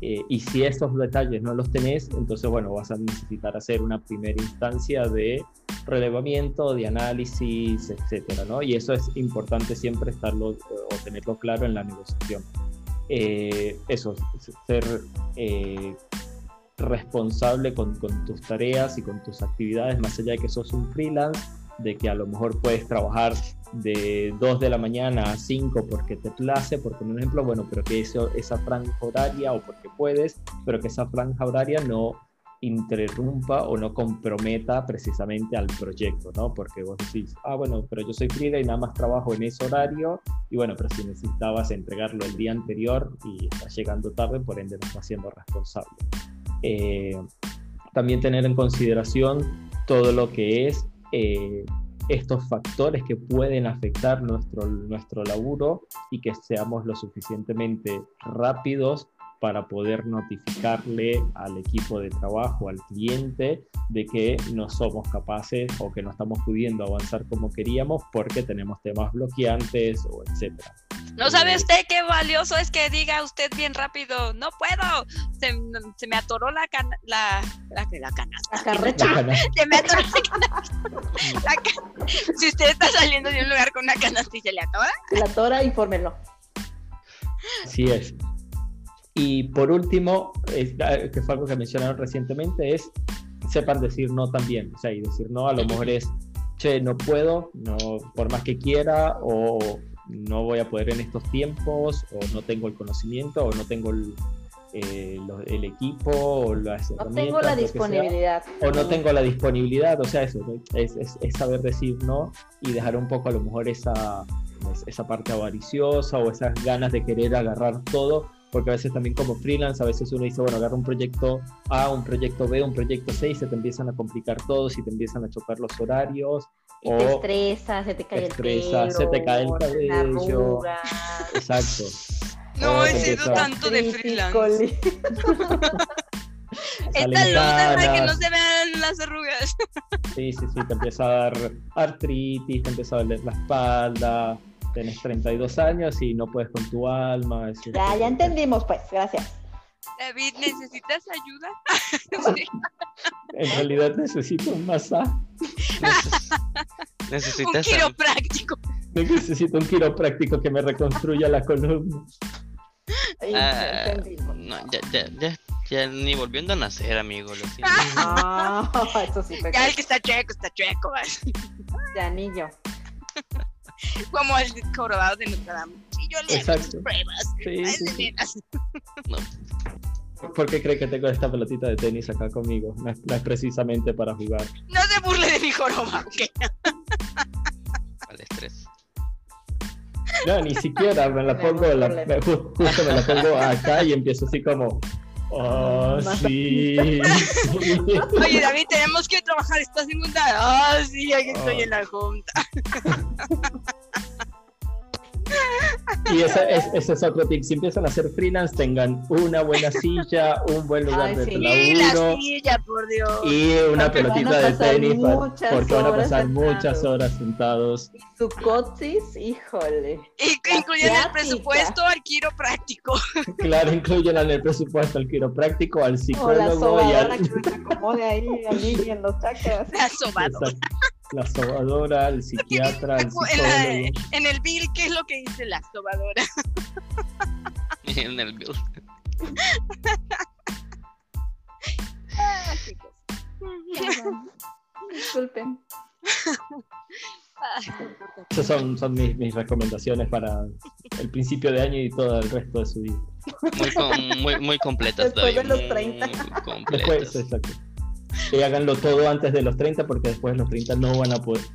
Speaker 4: eh, y si esos detalles no los tenés, entonces, bueno, vas a necesitar hacer una primera instancia de relevamiento, de análisis, etcétera, ¿no? Y eso es importante siempre estarlo eh, o tenerlo claro en la negociación. Eh, eso, ser eh, responsable con, tus tareas y con tus actividades, más allá de que sos un freelance, de que a lo mejor puedes trabajar de 2 de la mañana a 5 porque te place, por poner un ejemplo, bueno, pero que eso, esa franja horaria o porque puedes, pero que esa franja horaria no interrumpa o no comprometa precisamente al proyecto, ¿no? Porque vos decís, ah, bueno, pero yo soy freelance y nada más trabajo en ese horario, y bueno, pero si necesitabas entregarlo el día anterior y estás llegando tarde, por ende no estás siendo responsable. Eh, también tener en consideración todo lo que es eh, estos factores que pueden afectar nuestro, nuestro laburo y que seamos lo suficientemente rápidos para poder notificarle al equipo de trabajo, al cliente, de que no somos capaces o que no estamos pudiendo avanzar como queríamos porque tenemos temas bloqueantes o etcétera.
Speaker 3: ¿No sabe usted qué valioso es que diga usted bien rápido? No puedo. Se, se me atoró la cana, la, la, la canasta.
Speaker 2: La carreta.
Speaker 4: La cana-
Speaker 3: Se me atoró la canasta. Si usted está saliendo de un lugar con una canasta y se le atora,
Speaker 2: La tora, infórmenlo.
Speaker 4: Así es. Y por último, es- que fue algo que mencionaron recientemente, es sepan decir no también. O sea, y decir no a lo mejor es, che, no puedo, no, por más que quiera, o no voy a poder en estos tiempos, o no tengo el conocimiento, o no tengo el, eh, lo- el equipo, o las
Speaker 2: No tengo la
Speaker 4: sea
Speaker 2: disponibilidad.
Speaker 4: o no tengo la disponibilidad, o sea, eso, es, es- es saber decir no y dejar un poco a lo mejor esa, es- esa parte avariciosa o esas ganas de querer agarrar todo, porque a veces también como freelance, a veces uno dice, bueno, agarra un proyecto A, un proyecto B, un proyecto C y se te empiezan a complicar todos y te empiezan a chocar los horarios.
Speaker 2: Y te
Speaker 4: o-
Speaker 2: estresa, se te cae
Speaker 4: te
Speaker 2: el
Speaker 4: estresa,
Speaker 2: pelo.
Speaker 4: se te cae el cabello. Exacto.
Speaker 3: no he
Speaker 4: te
Speaker 3: sido
Speaker 4: empieza-
Speaker 3: tanto de freelance. Esta luz para que no se vean las arrugas.
Speaker 4: Sí, sí, sí, te empieza a dar artritis, te empieza a doler la espalda, tenés 32 años y no puedes con tu alma. es-
Speaker 2: Ya, ya entendimos, pues, gracias.
Speaker 3: David, ¿necesitas ayuda? Sí.
Speaker 4: En realidad necesito un masaje,
Speaker 1: Neces-
Speaker 3: Un
Speaker 1: Necesitas am-
Speaker 3: quiropráctico.
Speaker 4: necesito un quiropráctico que me reconstruya la columna.
Speaker 2: Ay,
Speaker 1: Ah,
Speaker 2: ya
Speaker 1: no, ya, ya, ya, ya ni volviendo a nacer, amigo. Lo siento.
Speaker 2: Ah, eso sí
Speaker 3: Ya el que está chueco, está chueco.
Speaker 2: de anillo.
Speaker 3: Como el jorobado de Notre Dame. Y yo le hago pruebas.
Speaker 4: Sí,
Speaker 3: Ay,
Speaker 4: sí,
Speaker 3: de
Speaker 4: sí.
Speaker 3: veras.
Speaker 4: ¿Por qué cree que tengo esta pelotita de tenis acá conmigo? No es, no es precisamente para jugar.
Speaker 3: No se burle de mi joroba, ¿ok?
Speaker 1: Al estrés.
Speaker 4: No, ni siquiera me la pongo, la- justo me la pongo acá y empiezo así como, oh, sí.
Speaker 3: Oye, David, tenemos que trabajar esta segunda. Ah, sí, aquí estoy
Speaker 4: Oh.
Speaker 3: en la junta.
Speaker 4: Y ese, es- ese es otro tip. Si empiezan a hacer freelance, tengan una buena silla, un buen lugar
Speaker 2: Ay,
Speaker 4: de
Speaker 2: sí.
Speaker 3: Y la
Speaker 4: laburo
Speaker 3: silla, por Dios.
Speaker 4: y una
Speaker 2: Porque a
Speaker 4: pelotita de tenis porque van a pasar
Speaker 2: sentados.
Speaker 4: muchas horas sentados.
Speaker 2: Su cotis, híjole.
Speaker 3: Y incluyen el presupuesto al quiropráctico.
Speaker 4: Claro, incluyen en el presupuesto al quiropráctico, al psicólogo y al,
Speaker 2: que me acomode ahí, allí en los chakras.
Speaker 3: La.
Speaker 4: La sobadora, al psiquiatra,
Speaker 3: la-
Speaker 4: psicólogo.
Speaker 3: en el bill, ¿qué es lo que dice la sobadora?
Speaker 1: en el build.
Speaker 3: Ah, chicos.
Speaker 2: Disculpen.
Speaker 4: Esas son, son mis, mis recomendaciones para el principio de año y todo el resto de su vida.
Speaker 1: Muy, com- muy, muy completas
Speaker 2: Después de los 30.
Speaker 1: muy
Speaker 4: Después, exacto. Y háganlo todo antes de los 30 porque después de los 30 no van a poder.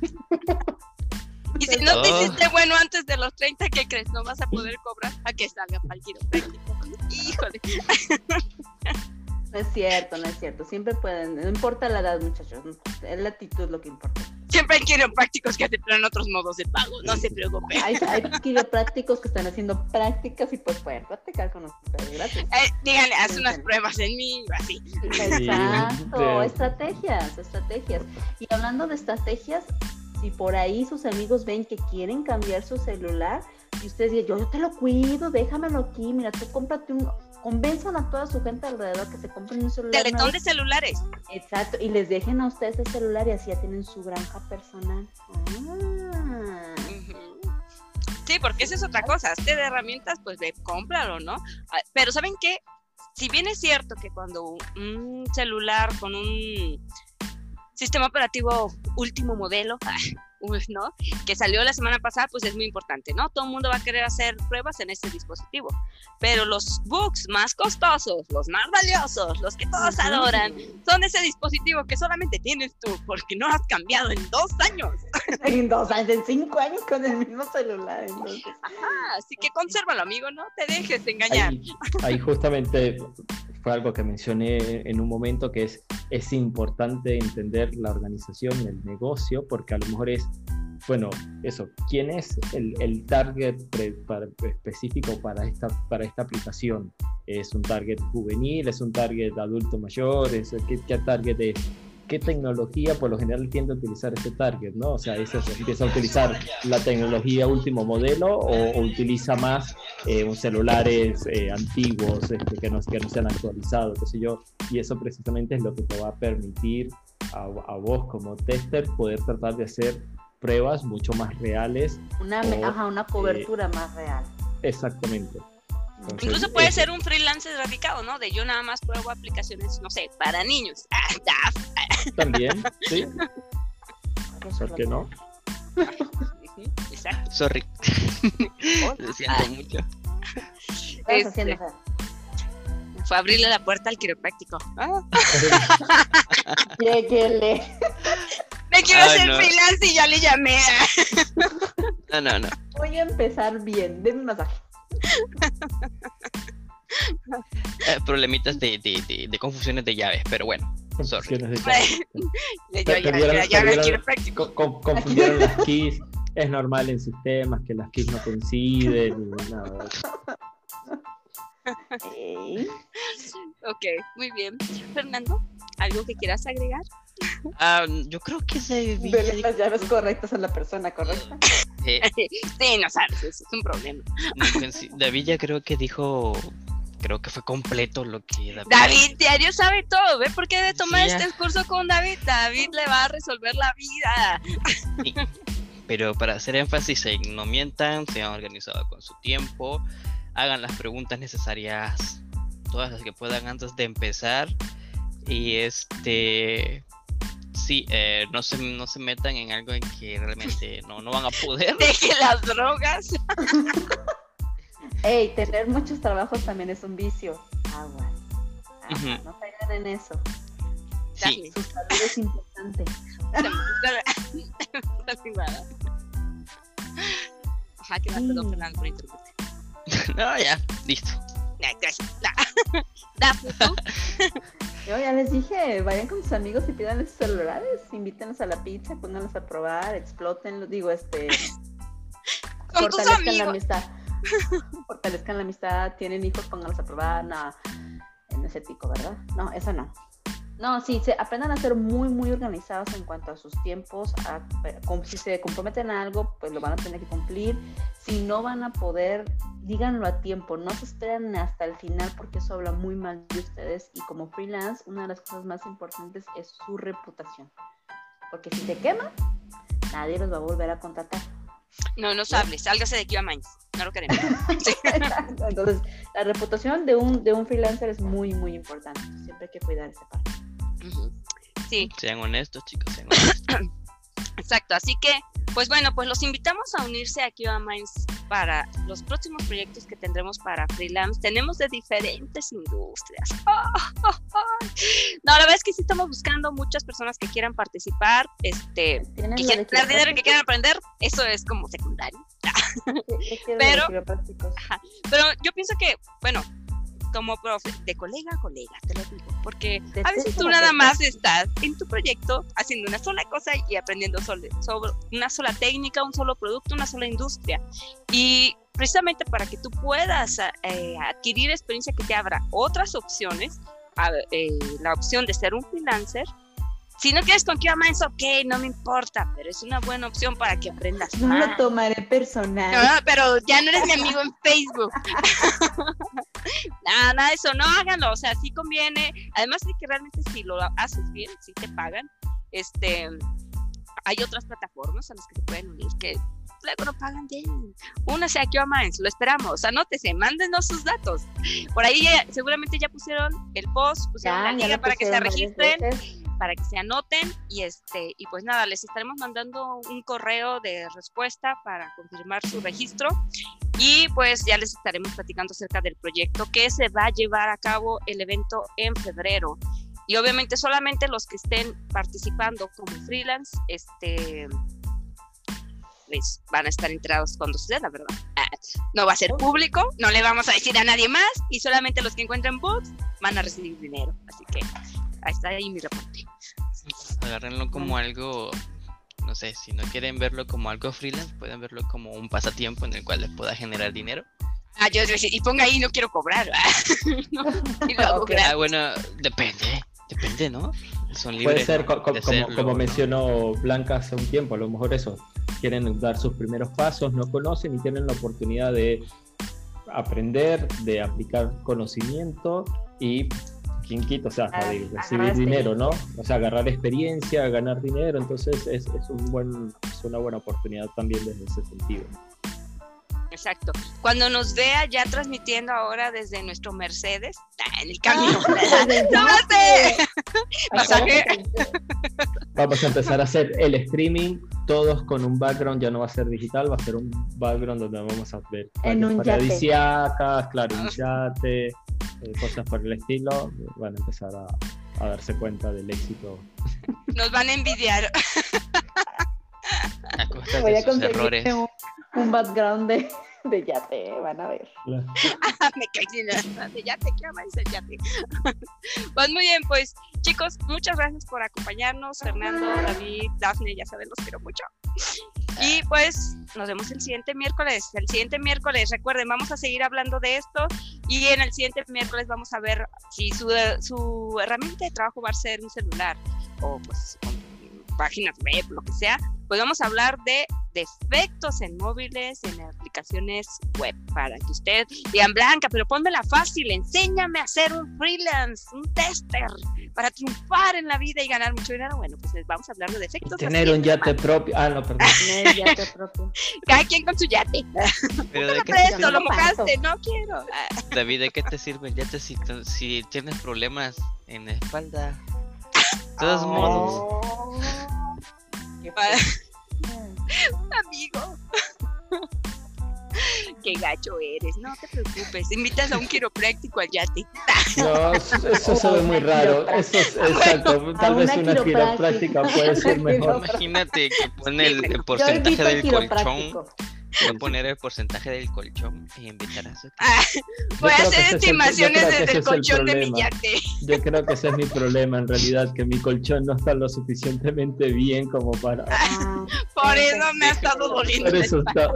Speaker 3: Y si no te
Speaker 1: Oh.
Speaker 3: hiciste bueno antes de los 30, ¿qué crees? No vas a poder cobrar a que salga para el quiropráctico. Híjole.
Speaker 2: No es cierto, no es cierto. Siempre pueden, no importa la edad, muchachos. Es la actitud lo que importa.
Speaker 3: Siempre hay quiroprácticos que te plan otros modos de pago, no se preocupe.
Speaker 2: Hay, hay quiroprácticos que están haciendo prácticas y pues pueden practicar con ustedes gratis.
Speaker 3: Eh, díganle, haz unas pruebas en mí, así.
Speaker 2: Exacto,
Speaker 4: Sí.
Speaker 2: estrategias, estrategias. Y hablando de estrategias, si por ahí sus amigos ven que quieren cambiar su celular y ustedes dicen, yo, yo te lo cuido, déjamelo aquí, mira, tú cómprate un... Convenzan a toda su gente alrededor que se compren un celular.
Speaker 3: Teletón de celulares.
Speaker 2: Exacto, y les dejen a ustedes el celular y así ya tienen su granja personal. Ah.
Speaker 3: Sí, porque esa es otra cosa. Hazte de herramientas, pues de cómpralo, ¿no? Ah, Pero ¿saben qué? Si bien es cierto que cuando un celular con un sistema operativo último modelo, uy, ¿no? Que salió la semana pasada, pues es muy importante, ¿no? Todo el mundo va a querer hacer pruebas en este dispositivo. Pero los bugs más costosos, los más valiosos, los que todos adoran, son ese dispositivo que solamente tienes tú porque no has cambiado en dos años.
Speaker 2: En dos años, en cinco años con el mismo celular. Entonces.
Speaker 3: Ah, así que consérvalo, amigo, no te dejes de engañar.
Speaker 4: Ahí, ahí justamente fue algo que mencioné en un momento que es, es importante entender la organización, el negocio, porque a lo mejor es, bueno, eso, ¿quién es el, el target específico para esta, para esta aplicación? ¿Es un target juvenil? ¿Es un target adulto mayor? ¿Es, ¿qué, qué target es? ¿Qué tecnología por lo general tiende a utilizar este target? ¿no? O sea, ¿eso se empieza a utilizar la tecnología último modelo o, o utiliza más eh, un celulares eh, antiguos este, que, no, que no se han actualizado, qué sé yo, y eso precisamente es lo que te va a permitir a, a vos como tester poder tratar de hacer pruebas mucho más reales
Speaker 2: Una,
Speaker 4: O,
Speaker 2: ajá, una cobertura más real.
Speaker 4: exactamente. Entonces,
Speaker 3: Incluso puede ser un freelance radicado, ¿no? De yo nada más pruebo aplicaciones, no sé, para niños. Ah, ya.
Speaker 4: También, sí, ¿por qué no?
Speaker 3: Exacto.
Speaker 1: Sorry. Lo siento mucho.
Speaker 3: Este. Fue abrirle la puerta al quiropráctico. Ah,
Speaker 2: Lléguele.
Speaker 3: me quiero
Speaker 1: Ay,
Speaker 3: hacer
Speaker 1: no.
Speaker 3: freelance y ya le llamé.
Speaker 1: No, no, no.
Speaker 2: Voy a empezar bien. Denme un masaje.
Speaker 1: Eh, problemitas de, de, de, de confusiones de llaves, pero bueno. Sorry.
Speaker 4: De
Speaker 3: ya, ya, ya.
Speaker 4: Co- co- confundieron las keys. Es normal en sistemas que las keys no coinciden y nada.
Speaker 3: Ok, muy bien. Fernando, ¿algo que quieras agregar?
Speaker 1: Ah, yo creo que se
Speaker 2: Dele las llaves correctas a la persona correcta.
Speaker 1: eh,
Speaker 3: sí, no sabes, eso es un problema.
Speaker 1: David ya creo que dijo, creo que fue completo lo que David.
Speaker 3: David Diario sabe todo, ¿ve? ¿Por qué de tomar
Speaker 1: Sí,
Speaker 3: este curso con David? David le va a resolver la vida.
Speaker 1: Pero para hacer énfasis en no mientan, sean organizados con su tiempo, hagan las preguntas necesarias, todas las que puedan antes de empezar. Y este sí, eh, no se no se metan en algo en que realmente no, no van a poder.
Speaker 3: Deje las drogas.
Speaker 2: Ey, tener muchos trabajos también es un vicio. Aguas. Aguas,
Speaker 1: Ujú.
Speaker 2: No caigan en eso.
Speaker 1: Sí,
Speaker 2: Su salud es importante.
Speaker 3: Ajá, que
Speaker 2: Mm.
Speaker 3: perdón, Fernando, por interrumpirte.
Speaker 1: no, ya, listo.
Speaker 3: Ya, gracias. Dafne, ¿tú?
Speaker 2: Yo ya les dije, vayan con sus amigos y pidan sus celulares, invítenlos a la pizza, pónganlos a probar, explótenlos, digo, este,
Speaker 3: Con tus
Speaker 2: fortalezcan la
Speaker 3: amigos.
Speaker 2: amistad. fortalezcan la amistad, tienen hijos, pónganlos a probar, nada, en ese tico, ¿verdad? No, eso no. No, sí, se, aprendan a ser muy, muy organizados en cuanto a sus tiempos. a- si se comprometen a algo, pues lo van a tener que cumplir. Si no van a poder, díganlo a tiempo. No se esperen hasta el final porque eso habla muy mal de ustedes. Y como freelance, una de las cosas más importantes es su reputación. Porque si se quema, nadie los va a volver a contratar.
Speaker 3: No nos hables, sálgase de aquí a Mainz. No lo queremos. Sí.
Speaker 2: Entonces, la reputación de un, de un freelancer es muy, muy importante. Siempre hay que cuidar esa parte.
Speaker 3: Sí,
Speaker 1: Sean honestos, chicos, sean honestos.
Speaker 3: exacto. Así que, pues bueno, pues los invitamos a unirse aquí a Minds para los próximos proyectos que tendremos para freelance. Tenemos de diferentes industrias. No, la verdad es que sí estamos buscando muchas personas que quieran participar, este,
Speaker 2: ¿Tienen
Speaker 3: que quieran que quieran aprender. Eso es como secundario.
Speaker 2: ¿Qué quiero de
Speaker 3: pero-? Pero yo pienso que, bueno, como profe, de colega a colega, te lo digo, porque a veces tú nada más estás en tu proyecto haciendo una sola cosa y aprendiendo sobre, sobre una sola técnica, un solo producto, una sola industria. Y precisamente para que tú puedas eh, adquirir experiencia que te abra otras opciones, a- eh, la opción de ser un freelancer. Si no quieres con QA Minds, ok, no me importa, pero es una buena opción para que aprendas
Speaker 2: No
Speaker 3: más.
Speaker 2: lo tomaré personal.
Speaker 3: No, no, pero ya no eres mi amigo en Facebook. nada, nada de eso, no háganlo, o sea, sí conviene. Además de que realmente si lo haces bien, sí te pagan. Este, hay otras plataformas a las que se pueden unir que luego no pagan bien. Una sea QA Minds, lo esperamos. Anótese, mándenos sus datos. Por ahí ya- seguramente ya pusieron el post, pusieron
Speaker 2: Ya,
Speaker 3: la liga para que se registren
Speaker 2: veces.
Speaker 3: Para que se anoten y este y pues nada les estaremos mandando un correo de respuesta para confirmar su registro y pues ya les estaremos platicando acerca del proyecto que se va a llevar a cabo el evento en febrero y obviamente solamente los que estén participando como freelance este les van a estar enterados cuando suceda, ¿verdad? Ah, no va a ser público, no le vamos a decir a nadie más y solamente los que encuentren bugs van a recibir dinero. Así que ahí está ahí mi reporte.
Speaker 1: Agárrenlo como algo, no sé, si no quieren verlo como algo freelance, pueden verlo como un pasatiempo en el cual les pueda generar dinero.
Speaker 3: Ah, yo, y ponga ahí, no quiero cobrar. No, y lo hago
Speaker 2: Ok.
Speaker 3: gratis.
Speaker 1: Ah, bueno, depende, depende, ¿no? Son libres.
Speaker 4: Puede ser
Speaker 1: ¿no?
Speaker 4: co- co-
Speaker 1: de
Speaker 4: como, como mencionó Blanca hace un tiempo, a lo mejor eso, quieren dar sus primeros pasos, no conocen y tienen la oportunidad de aprender, de aplicar conocimiento y quien quita, o sea, hasta
Speaker 2: Ah,
Speaker 4: de
Speaker 2: agarrar
Speaker 4: recibir dinero, ¿no? O sea, agarrar experiencia, ganar dinero, entonces es, es un buen, es una buena oportunidad también desde ese sentido.
Speaker 3: Exacto. Cuando nos vea ya transmitiendo ahora desde nuestro Mercedes, ah, en el camino.
Speaker 2: ¡No
Speaker 3: sé! Masaje.
Speaker 4: Vamos a empezar a hacer el streaming, todos con un background, ya no va a ser digital, va a ser un background donde vamos a ver
Speaker 2: En
Speaker 4: playas
Speaker 2: un yate.
Speaker 4: paradisíacas, claro, un yate, eh, cosas por el estilo, van a empezar a, a darse cuenta del éxito.
Speaker 3: Nos van a envidiar.
Speaker 1: A costa
Speaker 2: Voy
Speaker 1: de
Speaker 2: a
Speaker 1: sus
Speaker 2: conseguir
Speaker 1: errores.
Speaker 2: un, un background de, de yate, van a ver.
Speaker 3: Me caí sin nada. Ya te quiero más el yate. Pues muy bien, pues chicos, muchas gracias por acompañarnos. Fernando, David, Dafne, ya saben, los quiero mucho. Y pues nos vemos el siguiente miércoles. El siguiente miércoles, recuerden, vamos a seguir hablando de esto y en el siguiente miércoles vamos a ver si su, su herramienta de trabajo va a ser un celular o pues páginas web, lo que sea. Pues vamos a hablar de defectos en móviles, en aplicaciones web, para que usted digan, Blanca, pero pónmela fácil, enséñame a ser un freelance, un tester, para triunfar en la vida y ganar mucho dinero. Bueno, pues les vamos a hablar de defectos.
Speaker 4: Tener un yate propio, ah, no, perdón.
Speaker 2: Tener yate propio.
Speaker 3: Cada quien con su yate.
Speaker 1: Pero de
Speaker 3: lo
Speaker 1: qué
Speaker 3: presto, lo mojaste, no quiero.
Speaker 1: David, ¿de qué te sirve el yate si, si tienes problemas en la espalda? De todos
Speaker 2: Oh.
Speaker 1: modos,
Speaker 2: Qué
Speaker 3: Ah. amigo. Qué gacho eres, no te preocupes. Invitas a un quiropráctico al yate.
Speaker 4: No, eso se ve muy raro. Eso es exacto. Tal vez
Speaker 2: una
Speaker 4: una quiropráctica puede ser mejor.
Speaker 1: imagínate que pone el, porcentaje del colchón. Voy a poner el porcentaje del colchón y invitar a su
Speaker 3: Ah, voy a hacer
Speaker 4: es el-
Speaker 3: estimaciones desde el
Speaker 4: es el
Speaker 3: colchón de mi
Speaker 4: problema.
Speaker 3: yate.
Speaker 4: Yo creo que ese es mi problema en realidad, que mi colchón no está lo suficientemente bien como para...
Speaker 2: Ah,
Speaker 3: Por eso me ha estado doliendo.
Speaker 4: Por eso está...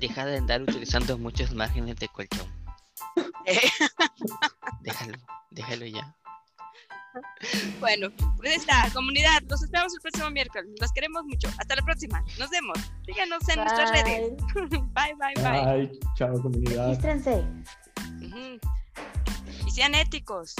Speaker 1: Deja de andar utilizando muchos márgenes de colchón. Déjalo, déjalo ya.
Speaker 3: Bueno, pues está, comunidad. Los esperamos el próximo miércoles. Los queremos mucho. Hasta la próxima. Nos vemos. Síganos en nuestras redes.
Speaker 2: bye.
Speaker 3: Bye, bye, bye.
Speaker 4: Chao comunidad.
Speaker 2: Regístrense.
Speaker 3: Y sean éticos.